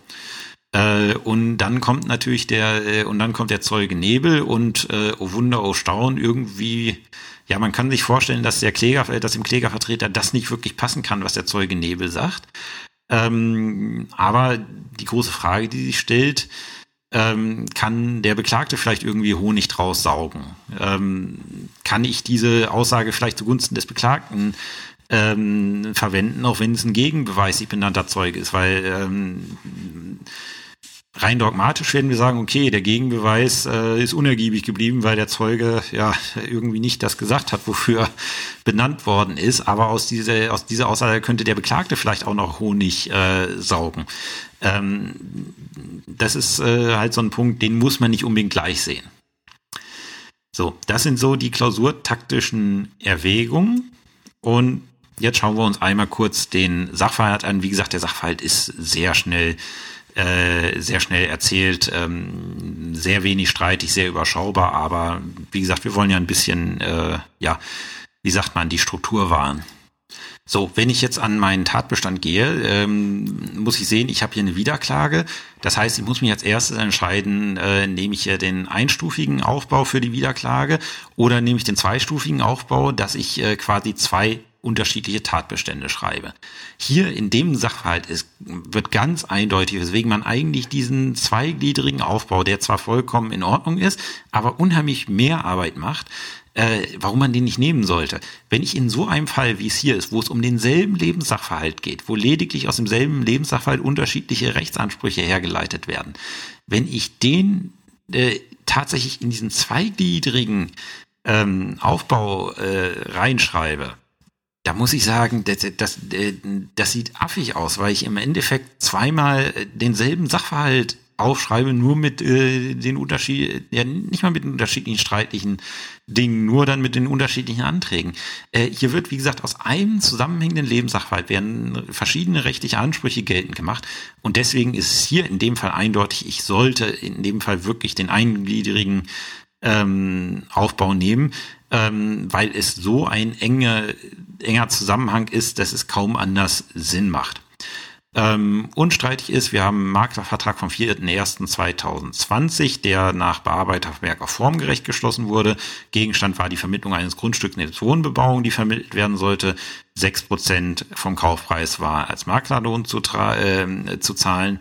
Äh, und dann kommt natürlich der, äh, und dann kommt der Zeuge Nebel und äh, oh Wunder, oh Staun, irgendwie ja, man kann sich vorstellen, dass der Kläger, äh, dass dem Klägervertreter das nicht wirklich passen kann, was der Zeuge Nebel sagt. Ähm, aber die große Frage, die sich stellt, ähm, kann der Beklagte vielleicht irgendwie Honig draus saugen? Ähm, kann ich diese Aussage vielleicht zugunsten des Beklagten ähm, verwenden, auch wenn es ein gegenbeweislich benannter Zeuge ist? Weil ähm, rein dogmatisch werden wir sagen, okay, der Gegenbeweis äh, ist unergiebig geblieben, weil der Zeuge ja irgendwie nicht das gesagt hat, wofür *laughs* benannt worden ist. Aber aus, dieser aus dieser Aussage könnte der Beklagte vielleicht auch noch Honig äh, saugen. Ähm, das ist äh, halt so ein Punkt, den muss man nicht unbedingt gleich sehen. So, das sind so die klausurtaktischen Erwägungen. Und jetzt schauen wir uns einmal kurz den Sachverhalt an. Wie gesagt, der Sachverhalt ist sehr schnell äh, sehr schnell erzählt, ähm, sehr wenig streitig, sehr überschaubar, aber wie gesagt, wir wollen ja ein bisschen, äh, ja, wie sagt man, die Struktur wahren. So, wenn ich jetzt an meinen Tatbestand gehe, ähm, muss ich sehen, ich habe hier eine Wiederklage. Das heißt, ich muss mich als erstes entscheiden, äh, nehme ich hier den einstufigen Aufbau für die Wiederklage oder nehme ich den zweistufigen Aufbau, dass ich äh, quasi zwei unterschiedliche Tatbestände schreibe. Hier in dem Sachverhalt ist, wird ganz eindeutig, weswegen man eigentlich diesen zweigliedrigen Aufbau, der zwar vollkommen in Ordnung ist, aber unheimlich mehr Arbeit macht, äh, warum man den nicht nehmen sollte. Wenn ich in so einem Fall, wie es hier ist, wo es um denselben Lebenssachverhalt geht, wo lediglich aus demselben Lebenssachverhalt unterschiedliche Rechtsansprüche hergeleitet werden, wenn ich den äh, tatsächlich in diesen zweigliedrigen ähm, Aufbau äh, reinschreibe, da muss ich sagen, das, das, das sieht affig aus, weil ich im Endeffekt zweimal denselben Sachverhalt aufschreibe, nur mit äh, den Unterschied, ja nicht mal mit den unterschiedlichen streitlichen Dingen, nur dann mit den unterschiedlichen Anträgen. Äh, hier wird, wie gesagt, aus einem zusammenhängenden Lebenssachverhalt werden verschiedene rechtliche Ansprüche geltend gemacht und deswegen ist es hier in dem Fall eindeutig, ich sollte in dem Fall wirklich den eingliedrigen ähm, Aufbau nehmen, ähm, weil es so ein enge, enger Zusammenhang ist, dass es kaum anders Sinn macht. Ähm, unstreitig ist, wir haben einen Maklervertrag vom 4.1.2020, der nach Bearbeiterwerk auf formgerecht geschlossen wurde. Gegenstand war die Vermittlung eines Grundstücks in der Wohnbebauung, die vermittelt werden sollte. Sechs Prozent vom Kaufpreis war als Maklerlohn zu, äh, zu zahlen.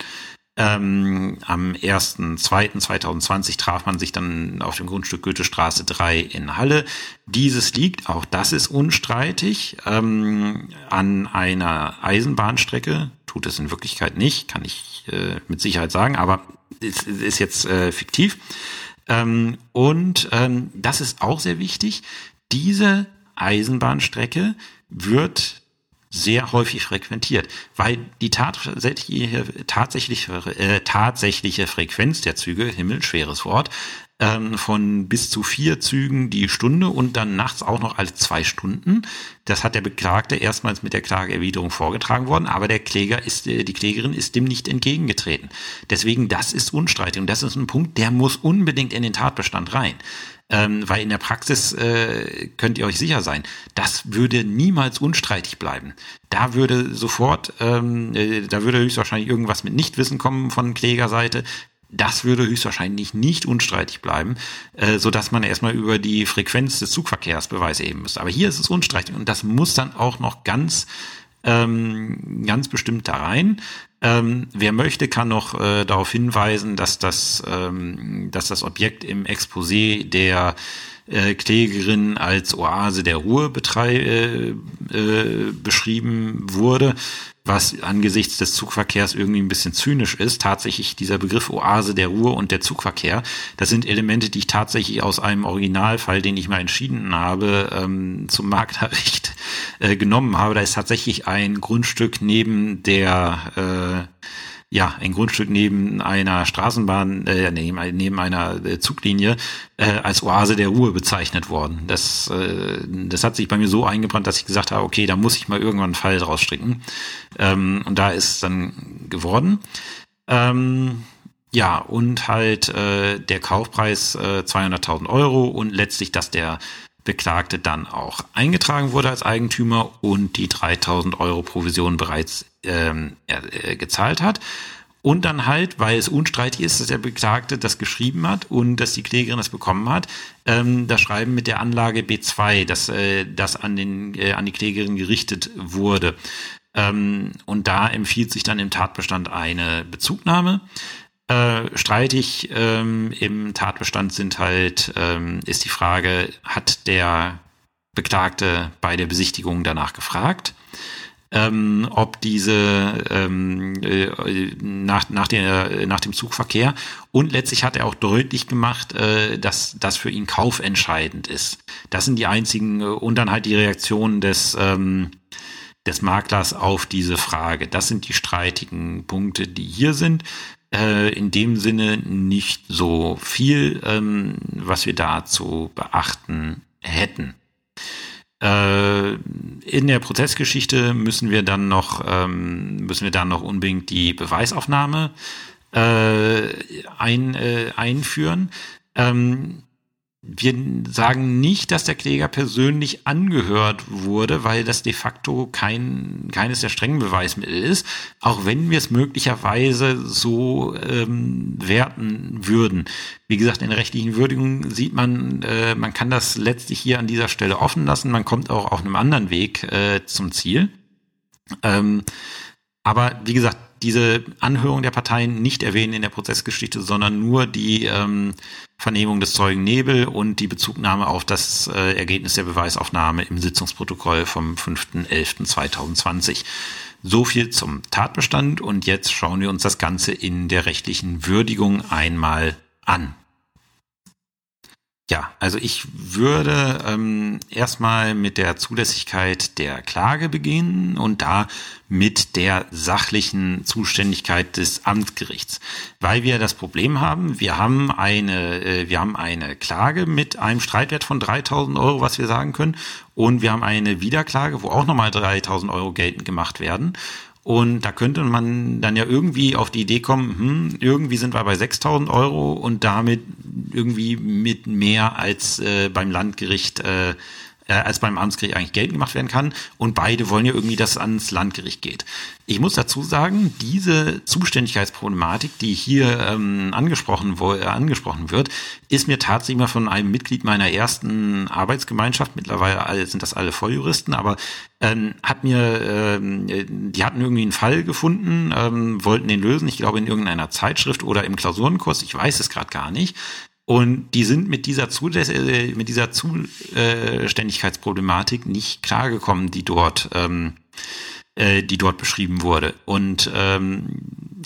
Ähm, am 1.2.2020 traf man sich dann auf dem Grundstück Goethestraße 3 in Halle. Dieses liegt, auch das ist unstreitig, ähm, an einer Eisenbahnstrecke. Tut es in Wirklichkeit nicht, kann ich äh, mit Sicherheit sagen, aber ist, ist jetzt äh, fiktiv. Ähm, und ähm, das ist auch sehr wichtig. Diese Eisenbahnstrecke wird sehr häufig frequentiert, weil die tatsächliche, tatsächliche, äh, tatsächliche Frequenz der Züge, himmelschweres Wort, ähm, von bis zu vier Zügen die Stunde und dann nachts auch noch alle zwei Stunden. Das hat der Beklagte erstmals mit der Klageerwiderung vorgetragen worden, aber der Kläger ist, äh, die Klägerin ist dem nicht entgegengetreten. Deswegen, das ist unstreitig und das ist ein Punkt, der muss unbedingt in den Tatbestand rein. Ähm, weil in der Praxis äh, könnt ihr euch sicher sein, das würde niemals unstreitig bleiben. Da würde sofort, ähm, äh, da würde höchstwahrscheinlich irgendwas mit Nichtwissen kommen von Klägerseite. Das würde höchstwahrscheinlich nicht unstreitig bleiben, äh, so dass man erstmal über die Frequenz des Zugverkehrs Beweise heben müsste. Aber hier ist es unstreitig und das muss dann auch noch ganz ähm, ganz bestimmt da rein. Ähm, wer möchte, kann noch äh, darauf hinweisen, dass das, ähm, dass das Objekt im Exposé der äh, Klägerin als Oase der Ruhe äh, äh, beschrieben wurde was angesichts des Zugverkehrs irgendwie ein bisschen zynisch ist. Tatsächlich dieser Begriff Oase der Ruhe und der Zugverkehr, das sind Elemente, die ich tatsächlich aus einem Originalfall, den ich mal entschieden habe, ähm, zum Marktrecht äh, genommen habe. Da ist tatsächlich ein Grundstück neben der äh, ja, ein Grundstück neben einer Straßenbahn, äh, neben, neben einer äh, Zuglinie äh, als Oase der Ruhe bezeichnet worden. Das, äh, das hat sich bei mir so eingebrannt, dass ich gesagt habe, okay, da muss ich mal irgendwann einen Fall draus stricken. Ähm, und da ist es dann geworden. Ähm, ja, und halt äh, der Kaufpreis äh, 200.000 Euro und letztlich, dass der Beklagte dann auch eingetragen wurde als Eigentümer und die 3000 Euro Provision bereits ähm, äh, gezahlt hat. Und dann halt, weil es unstreitig ist, dass der Beklagte das geschrieben hat und dass die Klägerin das bekommen hat, ähm, das Schreiben mit der Anlage B2, dass äh, das an, den, äh, an die Klägerin gerichtet wurde. Ähm, und da empfiehlt sich dann im Tatbestand eine Bezugnahme. Äh, streitig ähm, im Tatbestand sind halt, ähm, ist die Frage, hat der Beklagte bei der Besichtigung danach gefragt? ähm, ob diese ähm, äh, nach, nach, der, nach dem Zugverkehr und letztlich hat er auch deutlich gemacht, äh, dass das für ihn kaufentscheidend ist. Das sind die einzigen äh, und dann halt die Reaktionen des ähm, des Maklers auf diese Frage. Das sind die streitigen Punkte, die hier sind. Äh, in dem Sinne nicht so viel, ähm, was wir da zu beachten hätten. Äh, in der Prozessgeschichte müssen wir dann noch, ähm, müssen wir dann noch unbedingt die Beweisaufnahme äh, ein, äh, einführen. Ähm, wir sagen nicht, dass der Kläger persönlich angehört wurde, weil das de facto kein, keines der strengen Beweismittel ist, auch wenn wir es möglicherweise so ähm, werten würden. Wie gesagt, in rechtlichen Würdigung sieht man, äh, man kann das letztlich hier an dieser Stelle offen lassen, man kommt auch auf einem anderen Weg äh, zum Ziel. Ähm, aber wie gesagt, diese Anhörung der Parteien nicht erwähnen in der Prozessgeschichte, sondern nur die ähm, Vernehmung des Zeugen Nebel und die Bezugnahme auf das äh, Ergebnis der Beweisaufnahme im Sitzungsprotokoll vom 5.11.2020. So viel zum Tatbestand und jetzt schauen wir uns das Ganze in der rechtlichen Würdigung einmal an. Ja, also ich würde ähm, erstmal mit der Zulässigkeit der Klage beginnen und da mit der sachlichen Zuständigkeit des Amtsgerichts, weil wir das Problem haben, wir haben eine, äh, wir haben eine Klage mit einem Streitwert von 3000 Euro, was wir sagen können, und wir haben eine Wiederklage, wo auch nochmal 3000 Euro geltend gemacht werden. Und da könnte man dann ja irgendwie auf die Idee kommen, hm, irgendwie sind wir bei 6000 Euro und damit irgendwie mit mehr als äh, beim Landgericht äh, äh, als beim Amtsgericht eigentlich geltend gemacht werden kann. Und beide wollen ja irgendwie, dass es ans Landgericht geht. Ich muss dazu sagen, diese Zuständigkeitsproblematik, die hier ähm, angesprochen, wo, äh, angesprochen wird, ist mir tatsächlich mal von einem Mitglied meiner ersten Arbeitsgemeinschaft, mittlerweile sind das alle Volljuristen, aber ähm, hat mir, ähm, die hatten irgendwie einen Fall gefunden, ähm, wollten den lösen, ich glaube in irgendeiner Zeitschrift oder im Klausurenkurs, ich weiß es gerade gar nicht. Und die sind mit dieser, äh, mit dieser Zuständigkeitsproblematik nicht klargekommen, die dort, ähm, äh, die dort beschrieben wurde. Und ähm,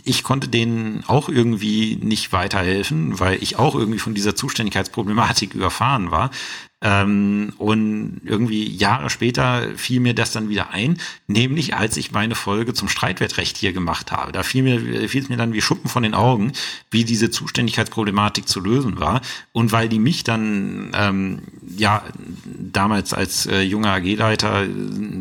ich konnte denen auch irgendwie nicht weiterhelfen, weil ich auch irgendwie von dieser Zuständigkeitsproblematik überfahren war. Ähm, und irgendwie Jahre später fiel mir das dann wieder ein, nämlich als ich meine Folge zum Streitwertrecht hier gemacht habe. Da fiel mir fiel es mir dann wie Schuppen von den Augen, wie diese Zuständigkeitsproblematik zu lösen war. Und weil die mich dann ähm, ja damals als äh, junger AG-Leiter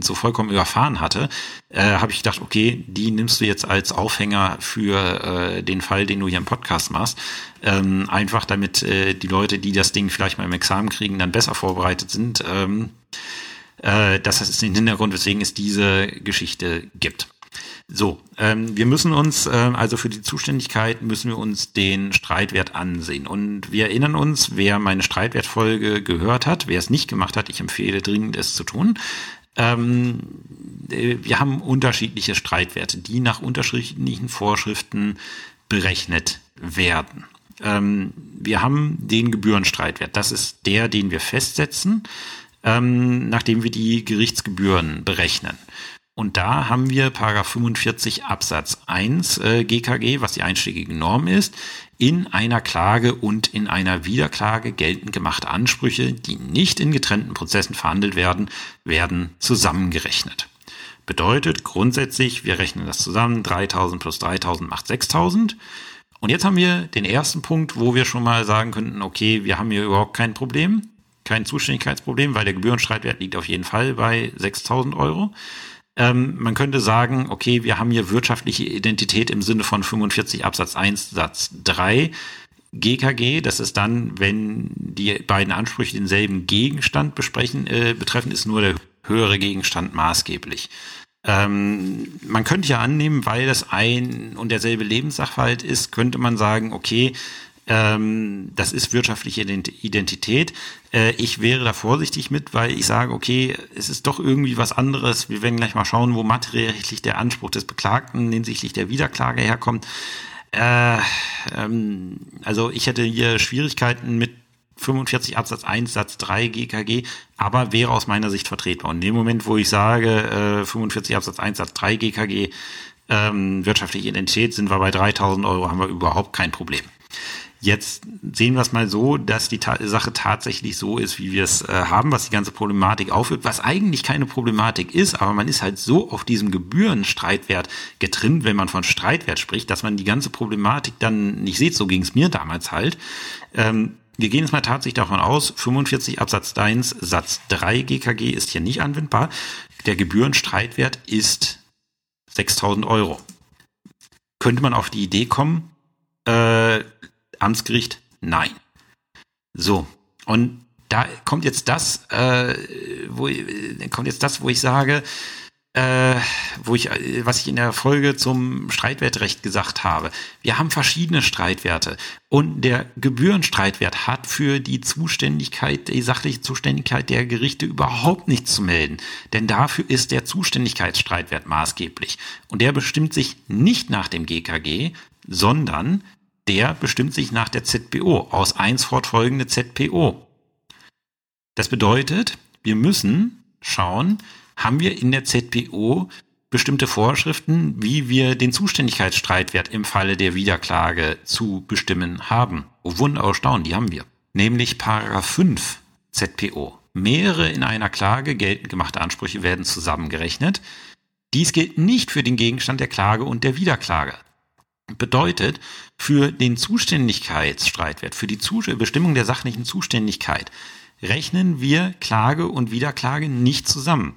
so vollkommen überfahren hatte, äh, habe ich gedacht, okay, die nimmst du jetzt als Aufhänger für äh, den Fall, den du hier im Podcast machst. Ähm, einfach damit äh, die Leute, die das Ding vielleicht mal im Examen kriegen, dann besser vorbereitet sind. Ähm, äh, das ist den Hintergrund, weswegen es diese Geschichte gibt. So, ähm, wir müssen uns, äh, also für die Zuständigkeit müssen wir uns den Streitwert ansehen. Und wir erinnern uns, wer meine Streitwertfolge gehört hat, wer es nicht gemacht hat, ich empfehle dringend es zu tun. Ähm, äh, wir haben unterschiedliche Streitwerte, die nach unterschiedlichen Vorschriften berechnet werden. Ähm, wir haben den Gebührenstreitwert. Das ist der, den wir festsetzen, ähm, nachdem wir die Gerichtsgebühren berechnen. Und da haben wir Paragraph 45 Absatz 1 äh, GKG, was die einschlägige Norm ist, in einer Klage und in einer Wiederklage geltend gemachte Ansprüche, die nicht in getrennten Prozessen verhandelt werden, werden zusammengerechnet. Bedeutet grundsätzlich, wir rechnen das zusammen, 3000 plus 3000 macht 6000. Und jetzt haben wir den ersten Punkt, wo wir schon mal sagen könnten, okay, wir haben hier überhaupt kein Problem, kein Zuständigkeitsproblem, weil der Gebührenstreitwert liegt auf jeden Fall bei 6000 Euro. Ähm, man könnte sagen, okay, wir haben hier wirtschaftliche Identität im Sinne von 45 Absatz 1 Satz 3 GKG. Das ist dann, wenn die beiden Ansprüche denselben Gegenstand besprechen, äh, betreffen, ist nur der höhere Gegenstand maßgeblich. Ähm, man könnte ja annehmen, weil das ein und derselbe Lebenssachverhalt ist, könnte man sagen, okay, ähm, das ist wirtschaftliche Identität. Äh, ich wäre da vorsichtig mit, weil ich sage, okay, es ist doch irgendwie was anderes. Wir werden gleich mal schauen, wo materielllich der Anspruch des Beklagten hinsichtlich der Wiederklage herkommt. Äh, ähm, also ich hätte hier Schwierigkeiten mit 45 Absatz 1 Satz 3 GKG, aber wäre aus meiner Sicht vertretbar. Und in dem Moment, wo ich sage, äh, 45 Absatz 1 Satz 3 GKG, ähm, wirtschaftliche Identität, sind wir bei 3000 Euro, haben wir überhaupt kein Problem. Jetzt sehen wir es mal so, dass die Ta Sache tatsächlich so ist, wie wir es äh, haben, was die ganze Problematik aufwirkt, was eigentlich keine Problematik ist, aber man ist halt so auf diesem Gebührenstreitwert getrimmt, wenn man von Streitwert spricht, dass man die ganze Problematik dann nicht sieht. So ging es mir damals halt. Ähm, wir gehen jetzt mal tatsächlich davon aus, 45 Absatz 1 Satz 3 GKG ist hier nicht anwendbar. Der Gebührenstreitwert ist 6000 Euro. Könnte man auf die Idee kommen, äh, Amtsgericht, nein. So, und da kommt jetzt das, äh, wo kommt jetzt das, wo ich sage, äh, wo ich, was ich in der Folge zum Streitwertrecht gesagt habe. Wir haben verschiedene Streitwerte und der Gebührenstreitwert hat für die Zuständigkeit, die sachliche Zuständigkeit der Gerichte überhaupt nichts zu melden, denn dafür ist der Zuständigkeitsstreitwert maßgeblich und der bestimmt sich nicht nach dem GKG, sondern der bestimmt sich nach der ZPO, aus eins fortfolgende ZPO. Das bedeutet, wir müssen schauen, haben wir in der ZPO bestimmte Vorschriften, wie wir den Zuständigkeitsstreitwert im Falle der Wiederklage zu bestimmen haben. Oh Wunder, oh Staunen, die haben wir. Nämlich Paragraph 5 ZPO. Mehrere in einer Klage geltend gemachte Ansprüche werden zusammengerechnet. Dies gilt nicht für den Gegenstand der Klage und der Wiederklage. Bedeutet, für den Zuständigkeitsstreitwert, für die Bestimmung der sachlichen Zuständigkeit, rechnen wir Klage und Wiederklage nicht zusammen.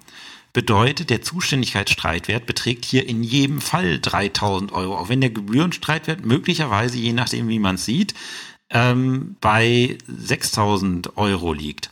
Bedeutet, der Zuständigkeitsstreitwert beträgt hier in jedem Fall 3000 Euro, auch wenn der Gebührenstreitwert möglicherweise, je nachdem wie man es sieht, ähm, bei 6000 Euro liegt.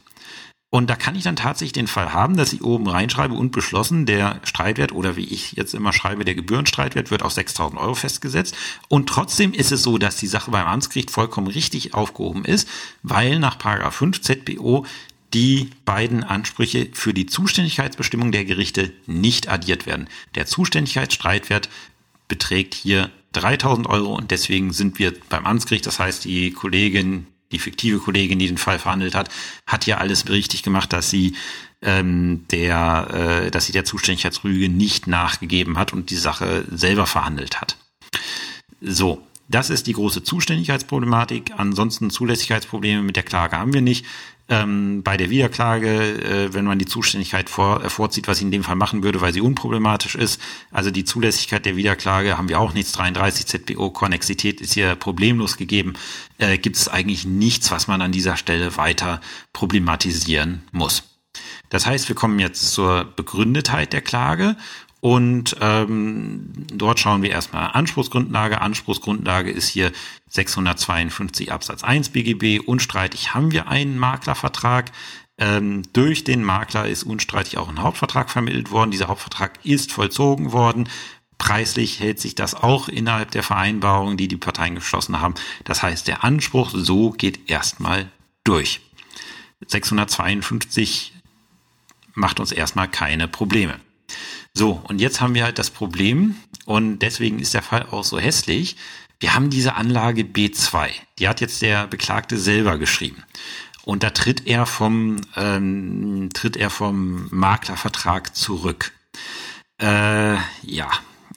Und da kann ich dann tatsächlich den Fall haben, dass ich oben reinschreibe und beschlossen, der Streitwert oder wie ich jetzt immer schreibe, der Gebührenstreitwert wird auf 6.000 Euro festgesetzt. Und trotzdem ist es so, dass die Sache beim Amtsgericht vollkommen richtig aufgehoben ist, weil nach 5 ZBO die beiden Ansprüche für die Zuständigkeitsbestimmung der Gerichte nicht addiert werden. Der Zuständigkeitsstreitwert beträgt hier 3000 Euro und deswegen sind wir beim Amtsgericht, das heißt die Kollegin, die fiktive Kollegin, die den Fall verhandelt hat, hat ja alles richtig gemacht, dass sie ähm, der, äh, dass sie der Zuständigkeitsrüge nicht nachgegeben hat und die Sache selber verhandelt hat. So, das ist die große Zuständigkeitsproblematik. Ansonsten Zulässigkeitsprobleme mit der Klage haben wir nicht. Ähm, bei der Wiederklage, äh, wenn man die Zuständigkeit vor, äh, vorzieht, was ich in dem Fall machen würde, weil sie unproblematisch ist. Also die Zulässigkeit der Wiederklage haben wir auch nichts. 33 ZPO Konnexität ist hier problemlos gegeben. Äh, Gibt es eigentlich nichts, was man an dieser Stelle weiter problematisieren muss. Das heißt, wir kommen jetzt zur Begründetheit der Klage und ähm, dort schauen wir erstmal Anspruchsgrundlage. Anspruchsgrundlage ist hier 652 Absatz 1 BGB. Unstreitig haben wir einen Maklervertrag. Ähm, durch den Makler ist unstreitig auch ein Hauptvertrag vermittelt worden. Dieser Hauptvertrag ist vollzogen worden. Preislich hält sich das auch innerhalb der Vereinbarung, die die Parteien geschlossen haben. Das heißt, der Anspruch so geht erstmal durch. 652 macht uns erstmal keine Probleme. So, und jetzt haben wir halt das Problem, und deswegen ist der Fall auch so hässlich. Wir haben diese Anlage B2. Die hat jetzt der Beklagte selber geschrieben. Und da tritt er vom, ähm, tritt er vom Maklervertrag zurück. Äh, ja,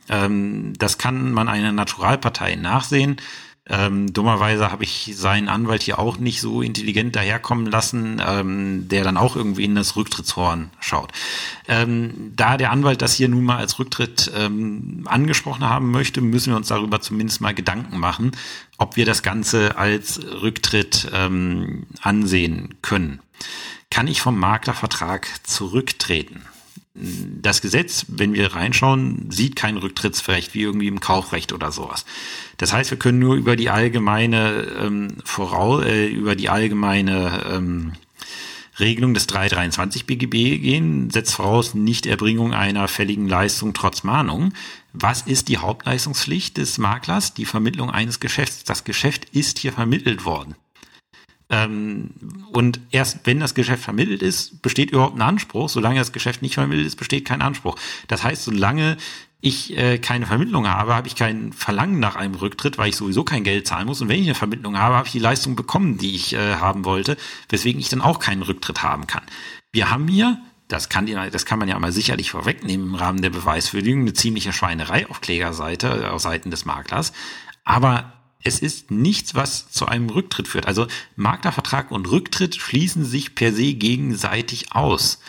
ähm, das kann man einer Naturalpartei nachsehen. Ähm, dummerweise habe ich seinen Anwalt hier auch nicht so intelligent daherkommen lassen, ähm, der dann auch irgendwie in das Rücktrittshorn schaut. Ähm, da der Anwalt das hier nun mal als Rücktritt ähm, angesprochen haben möchte, müssen wir uns darüber zumindest mal Gedanken machen, ob wir das Ganze als Rücktritt ähm, ansehen können. Kann ich vom Maklervertrag zurücktreten? Das Gesetz, wenn wir reinschauen, sieht kein Rücktrittsrecht wie irgendwie im Kaufrecht oder sowas. Das heißt, wir können nur über die allgemeine ähm, voraus, äh, über die allgemeine ähm, Regelung des 323 BGB gehen, setzt voraus Nichterbringung einer fälligen Leistung trotz Mahnung. Was ist die Hauptleistungspflicht des Maklers? Die Vermittlung eines Geschäfts. Das Geschäft ist hier vermittelt worden. Ähm, und erst wenn das Geschäft vermittelt ist, besteht überhaupt ein Anspruch. Solange das Geschäft nicht vermittelt ist, besteht kein Anspruch. Das heißt, solange ich äh, keine Vermittlung habe, habe ich kein Verlangen nach einem Rücktritt, weil ich sowieso kein Geld zahlen muss. Und wenn ich eine Vermittlung habe, habe ich die Leistung bekommen, die ich äh, haben wollte, weswegen ich dann auch keinen Rücktritt haben kann. Wir haben hier, das kann, die, das kann man ja mal sicherlich vorwegnehmen im Rahmen der Beweiswürdigung, eine ziemliche Schweinerei auf Klägerseite, äh, auf Seiten des Maklers. Aber es ist nichts, was zu einem Rücktritt führt. Also Maklervertrag und Rücktritt schließen sich per se gegenseitig aus.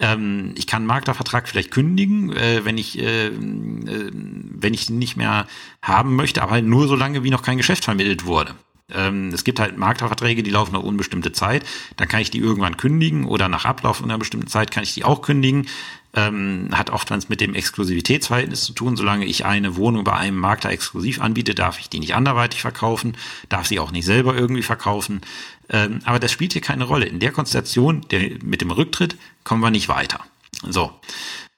Ähm, ich kann Maklervertrag vielleicht kündigen, äh, wenn ich äh, äh, wenn ich nicht mehr haben möchte, aber halt nur so lange, wie noch kein Geschäft vermittelt wurde. Ähm, es gibt halt Maklerverträge, die laufen auf unbestimmte Zeit. Dann kann ich die irgendwann kündigen oder nach Ablauf einer bestimmten Zeit kann ich die auch kündigen ähm, hat oftmals mit dem Exklusivitätsverhältnis zu tun. Solange ich eine Wohnung bei einem Makler exklusiv anbiete, darf ich die nicht anderweitig verkaufen, darf sie auch nicht selber irgendwie verkaufen. Ähm, aber das spielt hier keine Rolle. In der Konstellation der, mit dem Rücktritt kommen wir nicht weiter. So.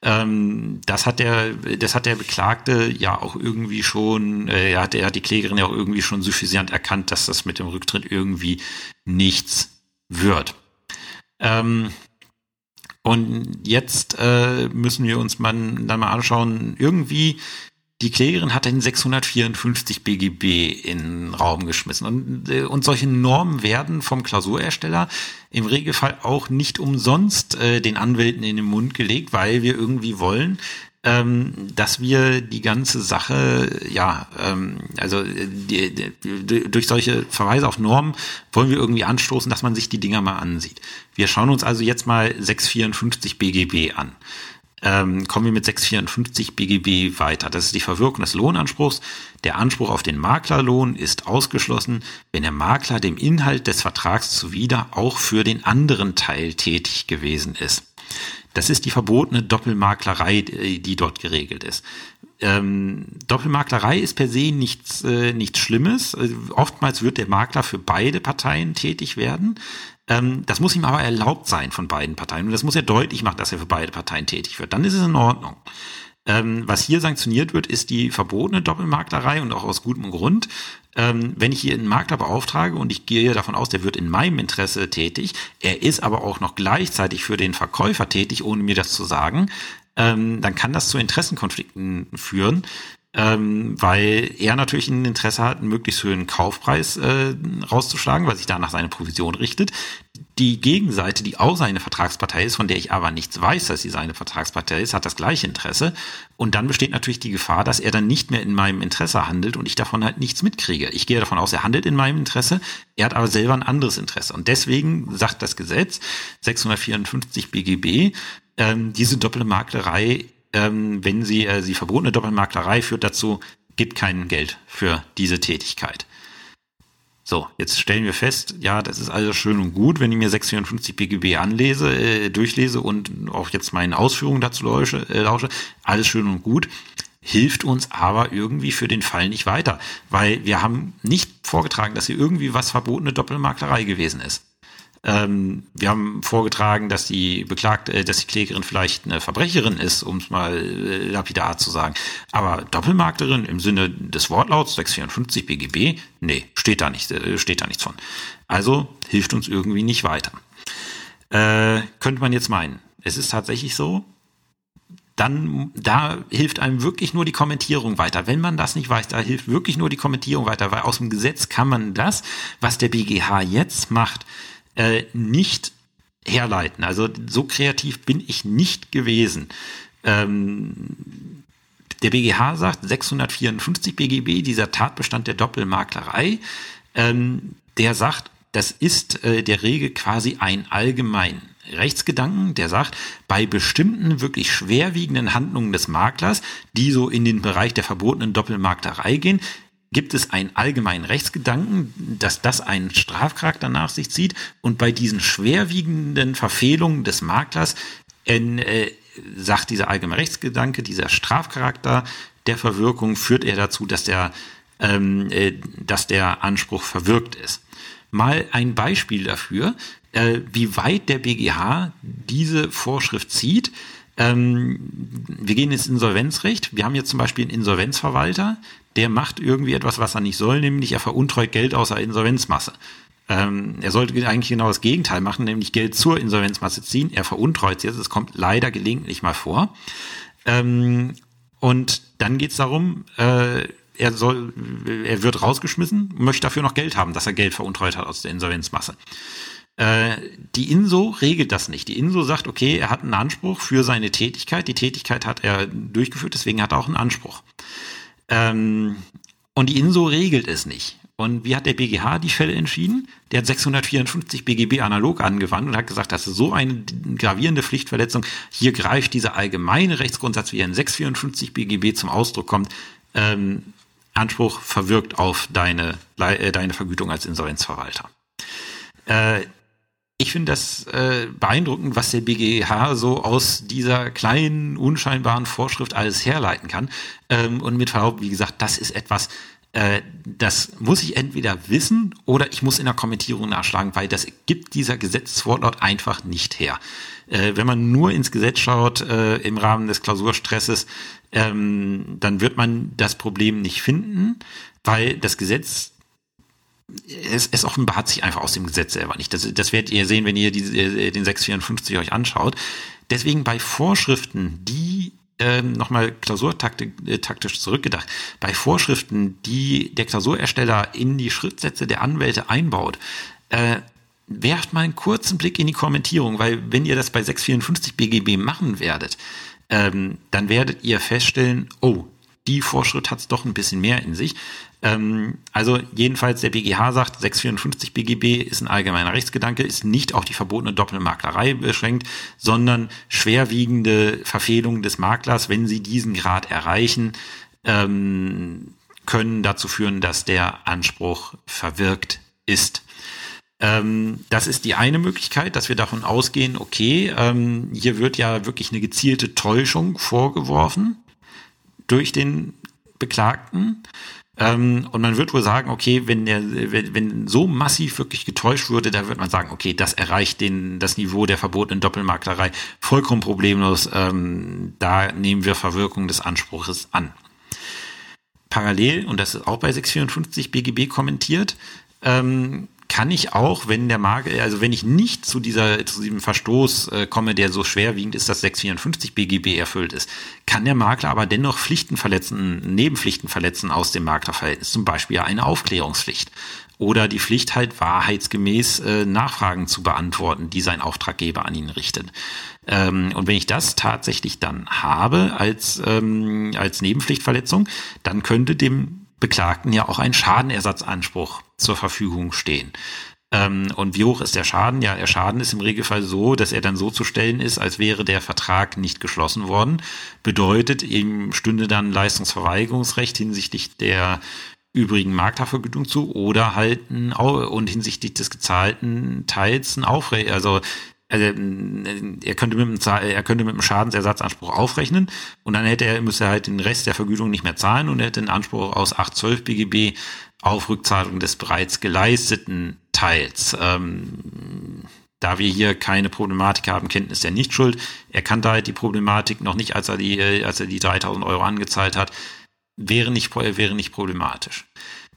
Ähm, das hat der, das hat der Beklagte ja auch irgendwie schon, äh, er hat, er hat die Klägerin ja auch irgendwie schon suffisant erkannt, dass das mit dem Rücktritt irgendwie nichts wird. Ähm, und jetzt äh, müssen wir uns mal, dann mal anschauen, irgendwie die Klägerin hat den 654 BGB in den Raum geschmissen. Und, äh, und solche Normen werden vom Klausurersteller im Regelfall auch nicht umsonst äh, den Anwälten in den Mund gelegt, weil wir irgendwie wollen, ähm, dass wir die ganze Sache, ja, ähm, also die, die, durch solche Verweise auf Normen wollen wir irgendwie anstoßen, dass man sich die Dinger mal ansieht. Wir schauen uns also jetzt mal 654 BGB an. Ähm, kommen wir mit 654 BGB weiter. Das ist die Verwirkung des Lohnanspruchs. Der Anspruch auf den Maklerlohn ist ausgeschlossen, wenn der Makler dem Inhalt des Vertrags zuwider auch für den anderen Teil tätig gewesen ist. Das ist die verbotene Doppelmaklerei, die dort geregelt ist. Ähm, Doppelmaklerei ist per se nichts, äh, nichts Schlimmes. Äh, oftmals wird der Makler für beide Parteien tätig werden. Ähm, das muss ihm aber erlaubt sein von beiden Parteien. Und das muss er deutlich machen, dass er für beide Parteien tätig wird. Dann ist es in Ordnung. Ähm, was hier sanktioniert wird, ist die verbotene Doppelmaklerei und auch aus gutem Grund. Ähm, wenn ich hier einen Makler beauftrage und ich gehe davon aus, der wird in meinem Interesse tätig, er ist aber auch noch gleichzeitig für den Verkäufer tätig, ohne mir das zu sagen, ähm, dann kann das zu Interessenkonflikten führen, ähm, weil er natürlich ein Interesse hat, einen möglichst höheren Kaufpreis äh, rauszuschlagen, weil sich danach seine Provision richtet. Die Gegenseite, die auch seine Vertragspartei ist, von der ich aber nichts weiß, dass sie seine Vertragspartei ist, hat das gleiche Interesse. Und dann besteht natürlich die Gefahr, dass er dann nicht mehr in meinem Interesse handelt und ich davon halt nichts mitkriege. Ich gehe davon aus, er handelt in meinem Interesse, er hat aber selber ein anderes Interesse. Und deswegen sagt das Gesetz 654 BGB, ähm, diese Doppelmaklerei ähm, wenn sie, äh, sie verbotene Doppelmaklerei führt dazu, gibt kein Geld für diese Tätigkeit. So, jetzt stellen wir fest, ja, das ist alles schön und gut, wenn ich mir 654 BGB anlese, äh, durchlese und auch jetzt meinen Ausführungen dazu lausche, äh, lausche, alles schön und gut, hilft uns aber irgendwie für den Fall nicht weiter, weil wir haben nicht vorgetragen, dass hier irgendwie was verbotene Doppelmaklerei gewesen ist. Ähm, wir haben vorgetragen, dass die Beklagte, äh, dass die Klägerin vielleicht eine Verbrecherin ist, um es mal äh, lapidar zu sagen. Aber Doppelmarkterin im Sinne des Wortlauts 654 BGB, nee, steht da nicht, äh, steht da nichts von. Also hilft uns irgendwie nicht weiter. Äh, könnte man jetzt meinen. es ist tatsächlich so, dann da hilft einem wirklich nur die Kommentierung weiter. Wenn man das nicht weiß, da hilft wirklich nur die Kommentierung weiter, weil aus dem Gesetz kann man das, was der BGH jetzt macht, äh, nicht herleiten. Also so kreativ bin ich nicht gewesen. Ähm, der BGH sagt 654 BGB, dieser Tatbestand der Doppelmaklerei, ähm, der sagt, das ist äh, der Regel quasi ein allgemein Rechtsgedanken, der sagt, bei bestimmten wirklich schwerwiegenden Handlungen des Maklers, die so in den Bereich der verbotenen Doppelmaklerei gehen, gibt es einen allgemeinen Rechtsgedanken, dass das einen Strafcharakter nach sich zieht und bei diesen schwerwiegenden Verfehlungen des Maklers äh, sagt dieser allgemeine Rechtsgedanke, dieser Strafcharakter der Verwirkung führt er dazu, dass der, ähm, äh, dass der Anspruch verwirkt ist. Mal ein Beispiel dafür äh, wie weit der BGH diese Vorschrift zieht. Ähm, wir gehen ins Insolvenzrecht. Wir haben jetzt zum Beispiel einen Insolvenzverwalter, der macht irgendwie etwas, was er nicht soll, nämlich er veruntreut Geld außer Insolvenzmasse. Ähm, er sollte eigentlich genau das Gegenteil machen, nämlich Geld zur Insolvenzmasse ziehen. Er veruntreut jetzt. Es kommt leider gelegentlich mal vor. Ähm, und dann geht es darum, äh, er soll, er wird rausgeschmissen, möchte dafür noch Geld haben, dass er Geld veruntreut hat aus der Insolvenzmasse. Äh, die INSO regelt das nicht. Die INSO sagt, okay, er hat einen Anspruch für seine Tätigkeit. Die Tätigkeit hat er durchgeführt, deswegen hat er auch einen Anspruch. Ähm, und die INSO regelt es nicht. Und wie hat der BGH die Fälle entschieden? Der hat 654 BGB analog angewandt und hat gesagt, das ist so eine gravierende Pflichtverletzung. Hier greift dieser allgemeine Rechtsgrundsatz, wie er in 654 BGB zum Ausdruck kommt. Ähm, Anspruch verwirkt auf deine, äh, deine Vergütung als Insolvenzverwalter. Äh, ich finde das äh, beeindruckend, was der BGH so aus dieser kleinen, unscheinbaren Vorschrift alles herleiten kann. Ähm, und mit Verlaub, wie gesagt, das ist etwas, äh, das muss ich entweder wissen oder ich muss in der Kommentierung nachschlagen, weil das gibt dieser Gesetzeswortlaut einfach nicht her. Äh, wenn man nur ins Gesetz schaut äh, im Rahmen des Klausurstresses, ähm, dann wird man das Problem nicht finden, weil das Gesetz es, es offenbart sich einfach aus dem Gesetz selber nicht. Das, das werdet ihr sehen, wenn ihr diese, äh, den 654 euch anschaut. Deswegen bei Vorschriften, die ähm, nochmal klausurtaktisch äh, zurückgedacht, bei Vorschriften, die der Klausurersteller in die Schrittsätze der Anwälte einbaut, äh, werft mal einen kurzen Blick in die Kommentierung, weil wenn ihr das bei 654 BGB machen werdet, ähm, dann werdet ihr feststellen, oh, die Vorschrift hat es doch ein bisschen mehr in sich. Ähm, also jedenfalls der BGH sagt, 654 BGB ist ein allgemeiner Rechtsgedanke, ist nicht auf die verbotene Doppelmaklerei beschränkt, sondern schwerwiegende Verfehlungen des Maklers, wenn sie diesen Grad erreichen, ähm, können dazu führen, dass der Anspruch verwirkt ist. Ähm, das ist die eine Möglichkeit, dass wir davon ausgehen, okay, ähm, hier wird ja wirklich eine gezielte Täuschung vorgeworfen durch den Beklagten. Ähm, und man wird wohl sagen, okay, wenn der, wenn, wenn so massiv wirklich getäuscht würde, da wird man sagen, okay, das erreicht den, das Niveau der verbotenen Doppelmaklerei vollkommen problemlos. Ähm, da nehmen wir Verwirkung des Anspruches an. Parallel, und das ist auch bei 654 BGB kommentiert, ähm, kann ich auch, wenn der Makler, also wenn ich nicht zu dieser, zu diesem Verstoß äh, komme, der so schwerwiegend ist, dass 654 BGB erfüllt ist, kann der Makler aber dennoch Pflichten verletzen, Nebenpflichten verletzen aus dem Maklerverhältnis, zum Beispiel eine Aufklärungspflicht oder die Pflicht halt wahrheitsgemäß äh, Nachfragen zu beantworten, die sein Auftraggeber an ihn richtet. Ähm, und wenn ich das tatsächlich dann habe als, ähm, als Nebenpflichtverletzung, dann könnte dem Beklagten ja auch ein Schadenersatzanspruch zur Verfügung stehen. Ähm, und wie hoch ist der Schaden? Ja, der Schaden ist im Regelfall so, dass er dann so zu stellen ist, als wäre der Vertrag nicht geschlossen worden. Bedeutet, ihm stünde dann Leistungsverweigerungsrecht hinsichtlich der übrigen Marktvergütung zu oder halt ein, und hinsichtlich des gezahlten Teils ein Aufre also also, er könnte mit einem, er könnte mit einem Schadensersatzanspruch aufrechnen und dann hätte er, müsste er halt den Rest der Vergütung nicht mehr zahlen und er hätte einen Anspruch aus 812 BGB auf Rückzahlung des bereits geleisteten Teils. Ähm, da wir hier keine Problematik haben, Kenntnis der Nichtschuld. Er kannte halt die Problematik noch nicht, als er die, als er die 3000 Euro angezahlt hat. Wäre nicht, wäre nicht problematisch.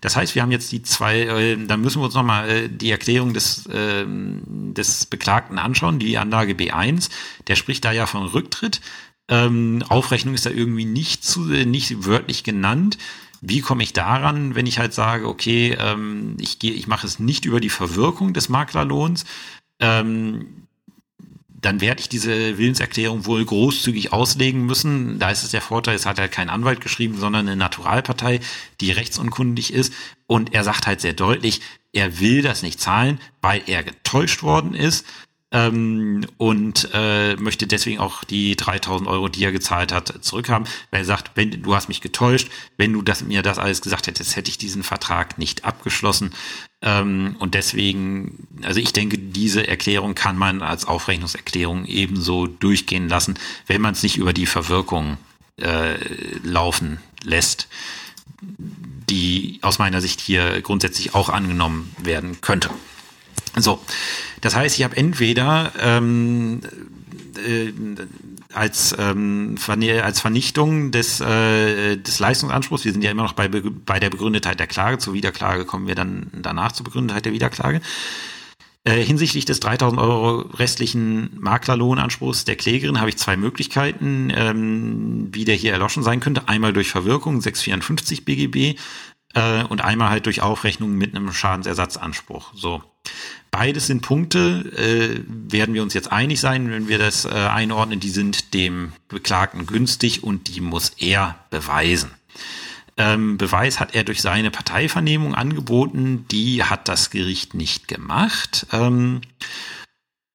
Das heißt, wir haben jetzt die zwei, äh, dann müssen wir uns nochmal äh, die Erklärung des, äh, des Beklagten anschauen, die Anlage B1. Der spricht da ja von Rücktritt. Ähm, Aufrechnung ist da irgendwie nicht, zu, äh, nicht wörtlich genannt. Wie komme ich daran, wenn ich halt sage, okay, ähm, ich gehe, ich mache es nicht über die Verwirkung des Maklerlohns, ähm, dann werde ich diese Willenserklärung wohl großzügig auslegen müssen. Da ist es der Vorteil, es hat halt kein Anwalt geschrieben, sondern eine Naturalpartei, die rechtsunkundig ist. Und er sagt halt sehr deutlich, er will das nicht zahlen, weil er getäuscht worden ist ähm, und äh, möchte deswegen auch die 3000 Euro, die er gezahlt hat, zurückhaben, weil er sagt, wenn du hast mich getäuscht, wenn du das, mir das alles gesagt hättest, hätte ich diesen Vertrag nicht abgeschlossen. Ähm, und deswegen, also ich denke, diese Erklärung kann man als Aufrechnungserklärung ebenso durchgehen lassen, wenn man es nicht über die Verwirkung äh, laufen lässt, die aus meiner Sicht hier grundsätzlich auch angenommen werden könnte. So, das heißt, ich habe entweder ähm, äh, als, ähm, als Vernichtung des, äh, des Leistungsanspruchs, wir sind ja immer noch bei, bei der Begründetheit der Klage, zur Wiederklage kommen wir dann danach zur Begründetheit der Wiederklage, äh, hinsichtlich des 3000 Euro restlichen Maklerlohnanspruchs der Klägerin habe ich zwei Möglichkeiten, ähm, wie der hier erloschen sein könnte. Einmal durch Verwirkung 654 BGB äh, und einmal halt durch Aufrechnung mit einem Schadensersatzanspruch. So. Beides sind Punkte, äh, werden wir uns jetzt einig sein, wenn wir das äh, einordnen, die sind dem Beklagten günstig und die muss er beweisen. Ähm, Beweis hat er durch seine Parteivernehmung angeboten, die hat das Gericht nicht gemacht. Ähm,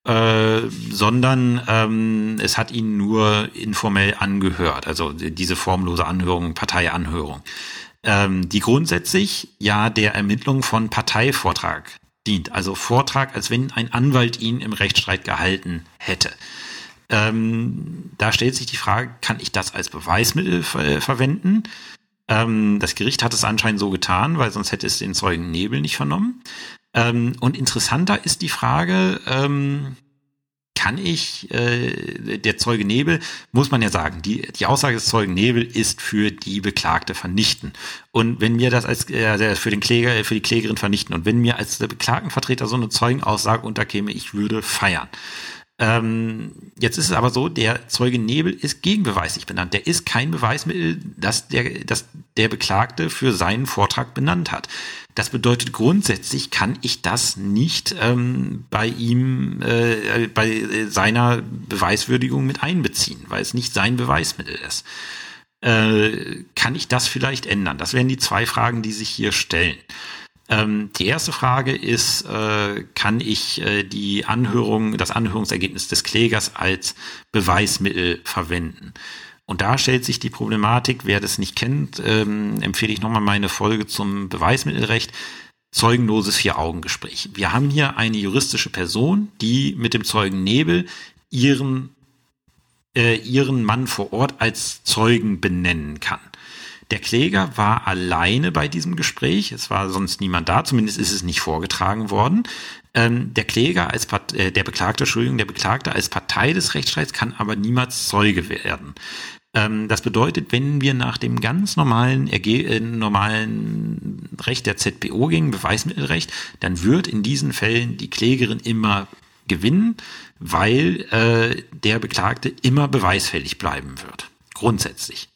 äh, sondern ähm, es hat ihn nur informell angehört, also diese formlose Anhörung, Parteianhörung, ähm, die grundsätzlich ja der Ermittlung von Parteivortrag dient. Also Vortrag, als wenn ein Anwalt ihn im Rechtsstreit gehalten hätte. Ähm, da stellt sich die Frage, kann ich das als Beweismittel ver verwenden? Ähm, das Gericht hat es anscheinend so getan, weil sonst hätte es den Zeugen Nebel nicht vernommen. Ähm, und interessanter ist die Frage, ähm, kann ich, äh, der Zeuge Nebel, muss man ja sagen, die, die Aussage des Zeugen Nebel ist für die Beklagte vernichten. Und wenn mir das als äh, für den Kläger, für die Klägerin vernichten und wenn mir als der Beklagtenvertreter so eine Zeugenaussage unterkäme, ich würde feiern. Ähm, jetzt ist es aber so, der Zeuge Nebel ist gegenbeweislich benannt. Der ist kein Beweismittel, das der, das der Beklagte für seinen Vortrag benannt hat. Das bedeutet grundsätzlich kann ich das nicht ähm, bei ihm, äh, bei seiner Beweiswürdigung mit einbeziehen, weil es nicht sein Beweismittel ist. Äh, kann ich das vielleicht ändern? Das wären die zwei Fragen, die sich hier stellen. Ähm, die erste Frage ist, äh, kann ich äh, die Anhörung, das Anhörungsergebnis des Klägers als Beweismittel verwenden? Und da stellt sich die Problematik, wer das nicht kennt, ähm, empfehle ich nochmal meine Folge zum Beweismittelrecht. Zeugenloses Vier-Augen-Gespräch. Wir haben hier eine juristische Person, die mit dem Zeugen Nebel ihren, äh, ihren Mann vor Ort als Zeugen benennen kann. Der Kläger war alleine bei diesem Gespräch. Es war sonst niemand da. Zumindest ist es nicht vorgetragen worden. Ähm, der Kläger als Part äh, der Beklagte, Entschuldigung, der Beklagte als Partei des Rechtsstreits kann aber niemals Zeuge werden. Ähm, das bedeutet, wenn wir nach dem ganz normalen, Erge äh, normalen Recht der ZPO gingen, Beweismittelrecht, dann wird in diesen Fällen die Klägerin immer gewinnen, weil äh, der Beklagte immer beweisfällig bleiben wird. Grundsätzlich.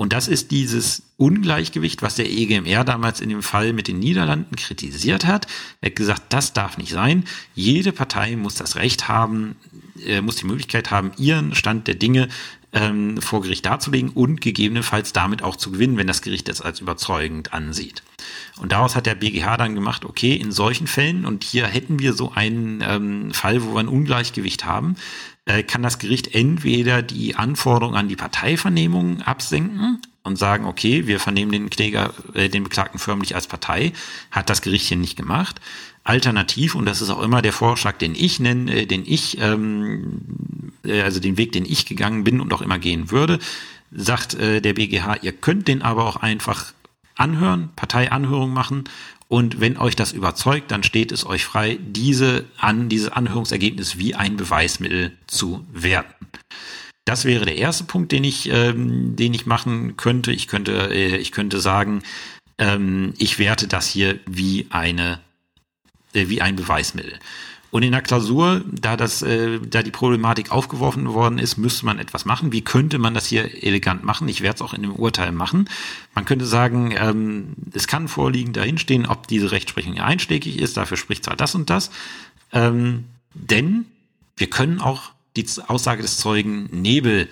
Und das ist dieses Ungleichgewicht, was der EGMR damals in dem Fall mit den Niederlanden kritisiert hat. Er hat gesagt, das darf nicht sein. Jede Partei muss das Recht haben, äh, muss die Möglichkeit haben, ihren Stand der Dinge ähm, vor Gericht darzulegen und gegebenenfalls damit auch zu gewinnen, wenn das Gericht das als überzeugend ansieht. Und daraus hat der BGH dann gemacht, okay, in solchen Fällen, und hier hätten wir so einen ähm, Fall, wo wir ein Ungleichgewicht haben, äh, kann das Gericht entweder die Anforderung an die Parteivernehmung absenken und sagen, okay, wir vernehmen den Kläger, äh, den Beklagten förmlich als Partei, hat das Gericht hier nicht gemacht. Alternativ, und das ist auch immer der Vorschlag, den ich nenne, äh, den ich, ähm, äh, also den Weg, den ich gegangen bin und auch immer gehen würde, sagt äh, der BGH, ihr könnt den aber auch einfach anhören, Parteianhörung machen und wenn euch das überzeugt, dann steht es euch frei, diese an, dieses Anhörungsergebnis wie ein Beweismittel zu werten. Das wäre der erste Punkt, den ich, ähm, den ich machen könnte. Ich könnte, äh, ich könnte sagen, ähm, ich werte das hier wie eine äh, wie ein Beweismittel. Und in der Klausur, da das, äh, da die Problematik aufgeworfen worden ist, müsste man etwas machen. Wie könnte man das hier elegant machen? Ich werde es auch in dem Urteil machen. Man könnte sagen, ähm, es kann vorliegend dahinstehen, ob diese Rechtsprechung einschlägig ist. Dafür spricht zwar das und das, ähm, denn wir können auch die Aussage des Zeugen Nebel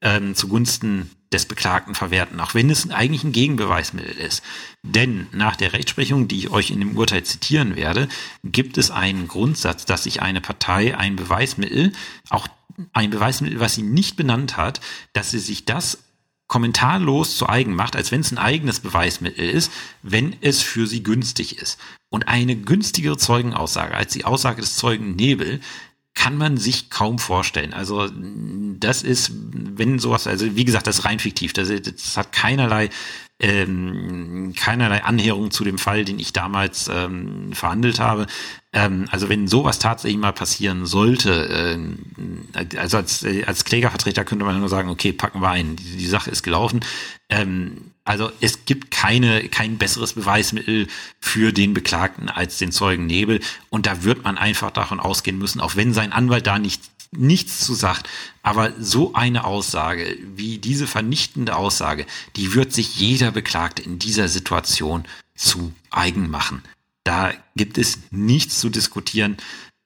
ähm, zugunsten des Beklagten verwerten, auch wenn es eigentlich ein Gegenbeweismittel ist. Denn nach der Rechtsprechung, die ich euch in dem Urteil zitieren werde, gibt es einen Grundsatz, dass sich eine Partei ein Beweismittel, auch ein Beweismittel, was sie nicht benannt hat, dass sie sich das kommentarlos zu eigen macht, als wenn es ein eigenes Beweismittel ist, wenn es für sie günstig ist. Und eine günstigere Zeugenaussage als die Aussage des Zeugen Nebel kann man sich kaum vorstellen. Also das ist, wenn sowas, also wie gesagt, das ist rein fiktiv. Das, das hat keinerlei ähm, keinerlei Annäherung zu dem Fall, den ich damals ähm, verhandelt habe. Ähm, also wenn sowas tatsächlich mal passieren sollte, äh, also als, als Klägervertreter könnte man nur sagen, okay, packen wir ein, die, die Sache ist gelaufen. Ähm, also es gibt keine, kein besseres Beweismittel für den Beklagten als den Zeugen Nebel. Und da wird man einfach davon ausgehen müssen, auch wenn sein Anwalt da nicht nichts zu sagt. Aber so eine Aussage, wie diese vernichtende Aussage, die wird sich jeder Beklagte in dieser Situation zu eigen machen. Da gibt es nichts zu diskutieren.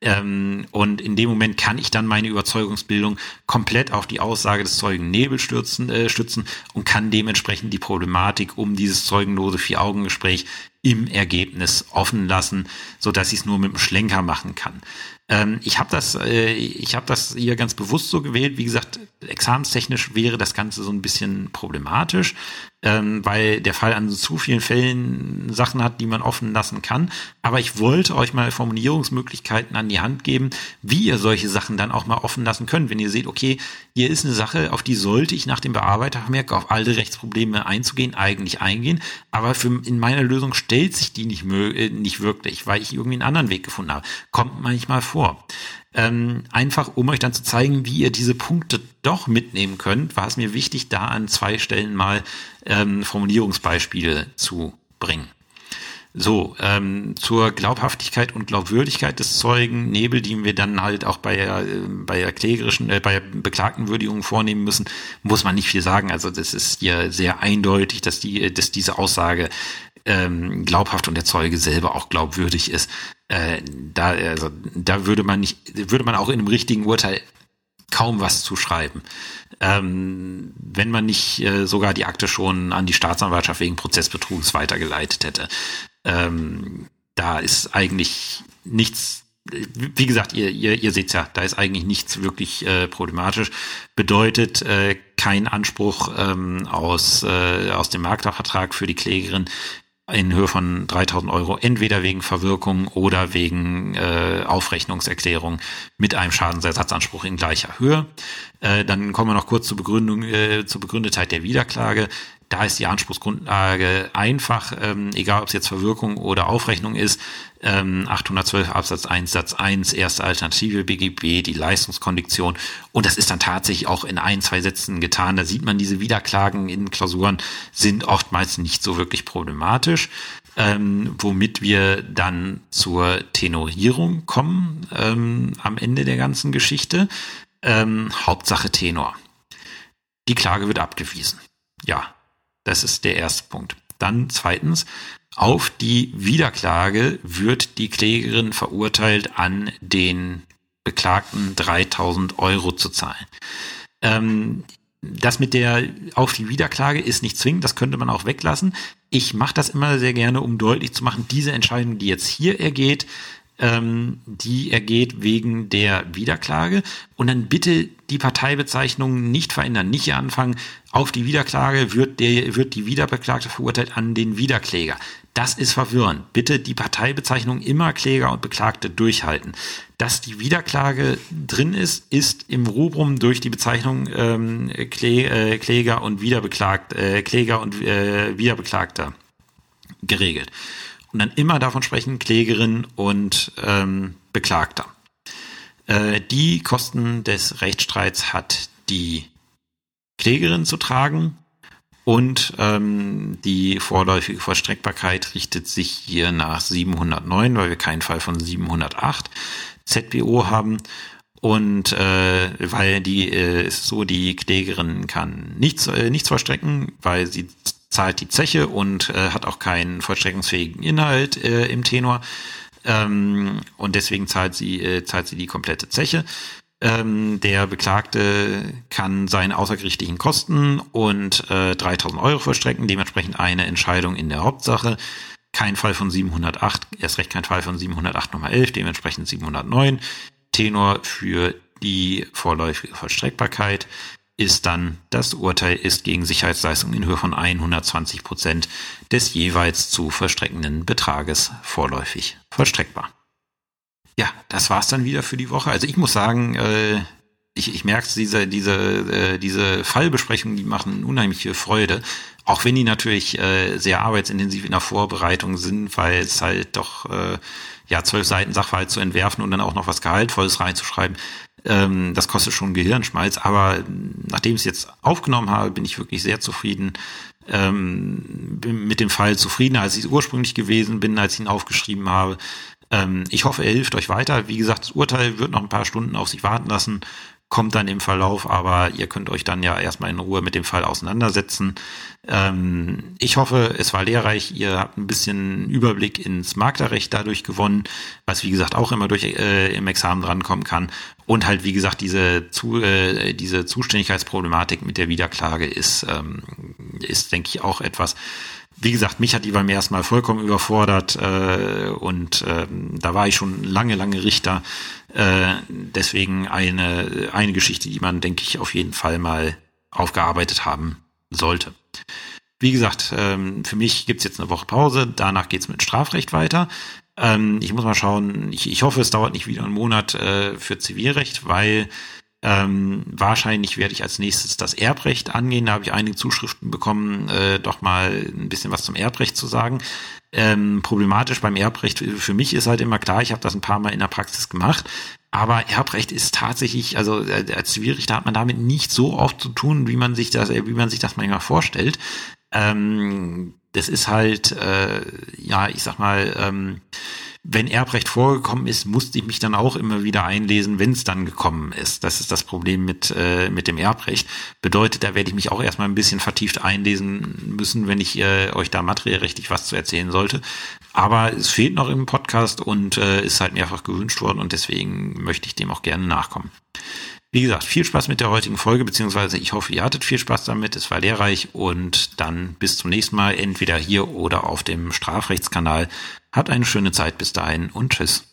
Ähm, und in dem Moment kann ich dann meine Überzeugungsbildung komplett auf die Aussage des Zeugen Nebel stürzen, äh, stützen und kann dementsprechend die Problematik um dieses zeugenlose Vier-Augen-Gespräch im Ergebnis offen lassen, so dass ich es nur mit dem Schlenker machen kann. Ähm, ich habe das, äh, ich habe das hier ganz bewusst so gewählt. Wie gesagt, examenstechnisch wäre das Ganze so ein bisschen problematisch ähm, weil der Fall an zu vielen Fällen Sachen hat, die man offen lassen kann. Aber ich wollte euch mal Formulierungsmöglichkeiten an die Hand geben, wie ihr solche Sachen dann auch mal offen lassen könnt. Wenn ihr seht, okay, hier ist eine Sache, auf die sollte ich nach dem Bearbeitervermerk auf alle Rechtsprobleme einzugehen, eigentlich eingehen. Aber für, in meiner Lösung stellt sich die nicht, äh, nicht wirklich, weil ich irgendwie einen anderen Weg gefunden habe. Kommt manchmal vor. Ähm, einfach um euch dann zu zeigen, wie ihr diese Punkte doch mitnehmen könnt, war es mir wichtig, da an zwei Stellen mal ähm, Formulierungsbeispiele zu bringen. So, ähm, zur Glaubhaftigkeit und Glaubwürdigkeit des Zeugen Nebel, die wir dann halt auch bei der, bei klägerischen, äh, bei der Beklagtenwürdigung vornehmen müssen, muss man nicht viel sagen. Also das ist hier sehr eindeutig, dass die, dass diese Aussage ähm, glaubhaft und der Zeuge selber auch glaubwürdig ist. Äh, da, also, da würde man nicht, würde man auch in einem richtigen Urteil kaum was zu schreiben. Ähm, wenn man nicht äh, sogar die Akte schon an die Staatsanwaltschaft wegen Prozessbetrugs weitergeleitet hätte. Ähm, da ist eigentlich nichts, wie gesagt, ihr, ihr, ihr seht ja, da ist eigentlich nichts wirklich äh, problematisch. Bedeutet äh, kein Anspruch ähm, aus, äh, aus dem Maklervertrag für die Klägerin in Höhe von 3000 Euro, entweder wegen Verwirkung oder wegen äh, Aufrechnungserklärung mit einem Schadensersatzanspruch in gleicher Höhe. Äh, dann kommen wir noch kurz zur Begründung, äh, zur Begründetheit der Wiederklage. Da ist die Anspruchsgrundlage einfach, ähm, egal ob es jetzt Verwirkung oder Aufrechnung ist. Ähm, 812 Absatz 1 Satz 1, erste Alternative BGB, die Leistungskondition. Und das ist dann tatsächlich auch in ein, zwei Sätzen getan. Da sieht man, diese Wiederklagen in Klausuren sind oftmals nicht so wirklich problematisch. Ähm, womit wir dann zur Tenorierung kommen ähm, am Ende der ganzen Geschichte. Ähm, Hauptsache Tenor. Die Klage wird abgewiesen. Ja, das ist der erste Punkt. Dann zweitens, auf die Wiederklage wird die Klägerin verurteilt, an den Beklagten 3000 Euro zu zahlen. Ähm, das mit der auf die Wiederklage ist nicht zwingend, das könnte man auch weglassen. Ich mache das immer sehr gerne, um deutlich zu machen, diese Entscheidung, die jetzt hier ergeht, ähm, die ergeht wegen der Wiederklage. Und dann bitte die Parteibezeichnung nicht verändern, nicht hier anfangen, auf die Wiederklage wird, der, wird die Wiederbeklagte verurteilt an den Wiederkläger. Das ist verwirrend. Bitte die Parteibezeichnung immer Kläger und Beklagte durchhalten. Dass die Wiederklage drin ist, ist im Rubrum durch die Bezeichnung ähm, Klä, äh, Kläger und Wiederbeklagt, äh, Kläger und äh, Wiederbeklagter geregelt und dann immer davon sprechen, Klägerin und ähm, Beklagter. Äh, die Kosten des Rechtsstreits hat die Klägerin zu tragen Und ähm, die vorläufige Vollstreckbarkeit richtet sich hier nach 709, weil wir keinen Fall von 708 ZBO haben. Und äh, weil die äh, ist so, die Klägerin kann nichts, äh, nichts vollstrecken, weil sie zahlt die Zeche und äh, hat auch keinen vollstreckungsfähigen Inhalt äh, im Tenor. Ähm, und deswegen zahlt sie, äh, zahlt sie die komplette Zeche. Ähm, der Beklagte kann seine außergerichtlichen Kosten und äh, 3000 Euro vollstrecken, dementsprechend eine Entscheidung in der Hauptsache. Kein Fall von 708, erst recht kein Fall von 708 Nummer 11, dementsprechend 709. Tenor für die vorläufige Vollstreckbarkeit ist dann, das Urteil ist gegen Sicherheitsleistungen in Höhe von 120 Prozent des jeweils zu vollstreckenden Betrages vorläufig vollstreckbar. Ja, das war's dann wieder für die Woche. Also ich muss sagen, äh, ich, ich merke diese, diese, äh, diese Fallbesprechungen, die machen unheimlich viel Freude. Auch wenn die natürlich äh, sehr arbeitsintensiv in der Vorbereitung sind, weil es halt doch äh, ja zwölf Seiten Sachverhalt zu entwerfen und dann auch noch was Gehaltvolles reinzuschreiben, ähm, das kostet schon Gehirnschmalz. Aber nachdem ich es jetzt aufgenommen habe, bin ich wirklich sehr zufrieden ähm, mit dem Fall zufriedener, als ich ursprünglich gewesen bin, als ich ihn aufgeschrieben habe. Ähm, ich hoffe, er hilft euch weiter. Wie gesagt, das Urteil wird noch ein paar Stunden auf sich warten lassen, kommt dann im Verlauf, aber ihr könnt euch dann ja erstmal in Ruhe mit dem Fall auseinandersetzen. Ähm, ich hoffe, es war lehrreich. Ihr habt ein bisschen Überblick ins Maklerrecht dadurch gewonnen, was wie gesagt auch immer durch äh, im Examen drankommen kann. Und halt, wie gesagt, diese, zu, äh, diese Zuständigkeitsproblematik mit der Wiederklage ist, ähm, ist, denke ich, auch etwas, wie gesagt, mich hat die beim ersten Mal vollkommen überfordert äh, und äh, da war ich schon lange, lange Richter. Äh, deswegen eine, eine Geschichte, die man, denke ich, auf jeden Fall mal aufgearbeitet haben sollte. Wie gesagt, ähm, für mich gibt's jetzt eine Woche Pause, danach geht's mit Strafrecht weiter. Ähm, ich muss mal schauen, ich, hoffe, es dauert nicht wieder einen Monat äh, für Zivilrecht, weil ähm, wahrscheinlich werde ich als nächstes das Erbrecht angehen. Da habe ich einige Zuschriften bekommen, äh, doch mal ein bisschen was zum Erbrecht zu sagen. Ähm, problematisch beim Erbrecht für mich ist halt immer klar, ich habe das ein paar Mal in der Praxis gemacht, aber Erbrecht ist tatsächlich, also äh, als Zivilrichter hat man damit nicht so oft zu tun, wie man sich das, wie man sich das manchmal vorstellt. Ähm, das ist halt, äh, ja, ich sag mal, ähm, wenn Erbrecht vorgekommen ist, musste ich mich dann auch immer wieder einlesen, wenn es dann gekommen ist. Das ist das Problem mit, äh, mit dem Erbrecht. Bedeutet, da werde ich mich auch erstmal ein bisschen vertieft einlesen müssen, wenn ich äh, euch da materiellrechtlich was zu erzählen sollte. Aber es fehlt noch im Podcast und äh, ist halt mehrfach gewünscht worden und deswegen möchte ich dem auch gerne nachkommen. Wie gesagt, viel Spaß mit der heutigen Folge, beziehungsweise ich hoffe, ihr hattet viel Spaß damit. Es war lehrreich und dann bis zum nächsten Mal, entweder hier oder auf dem Strafrechtskanal. Habt eine schöne Zeit bis dahin und tschüss.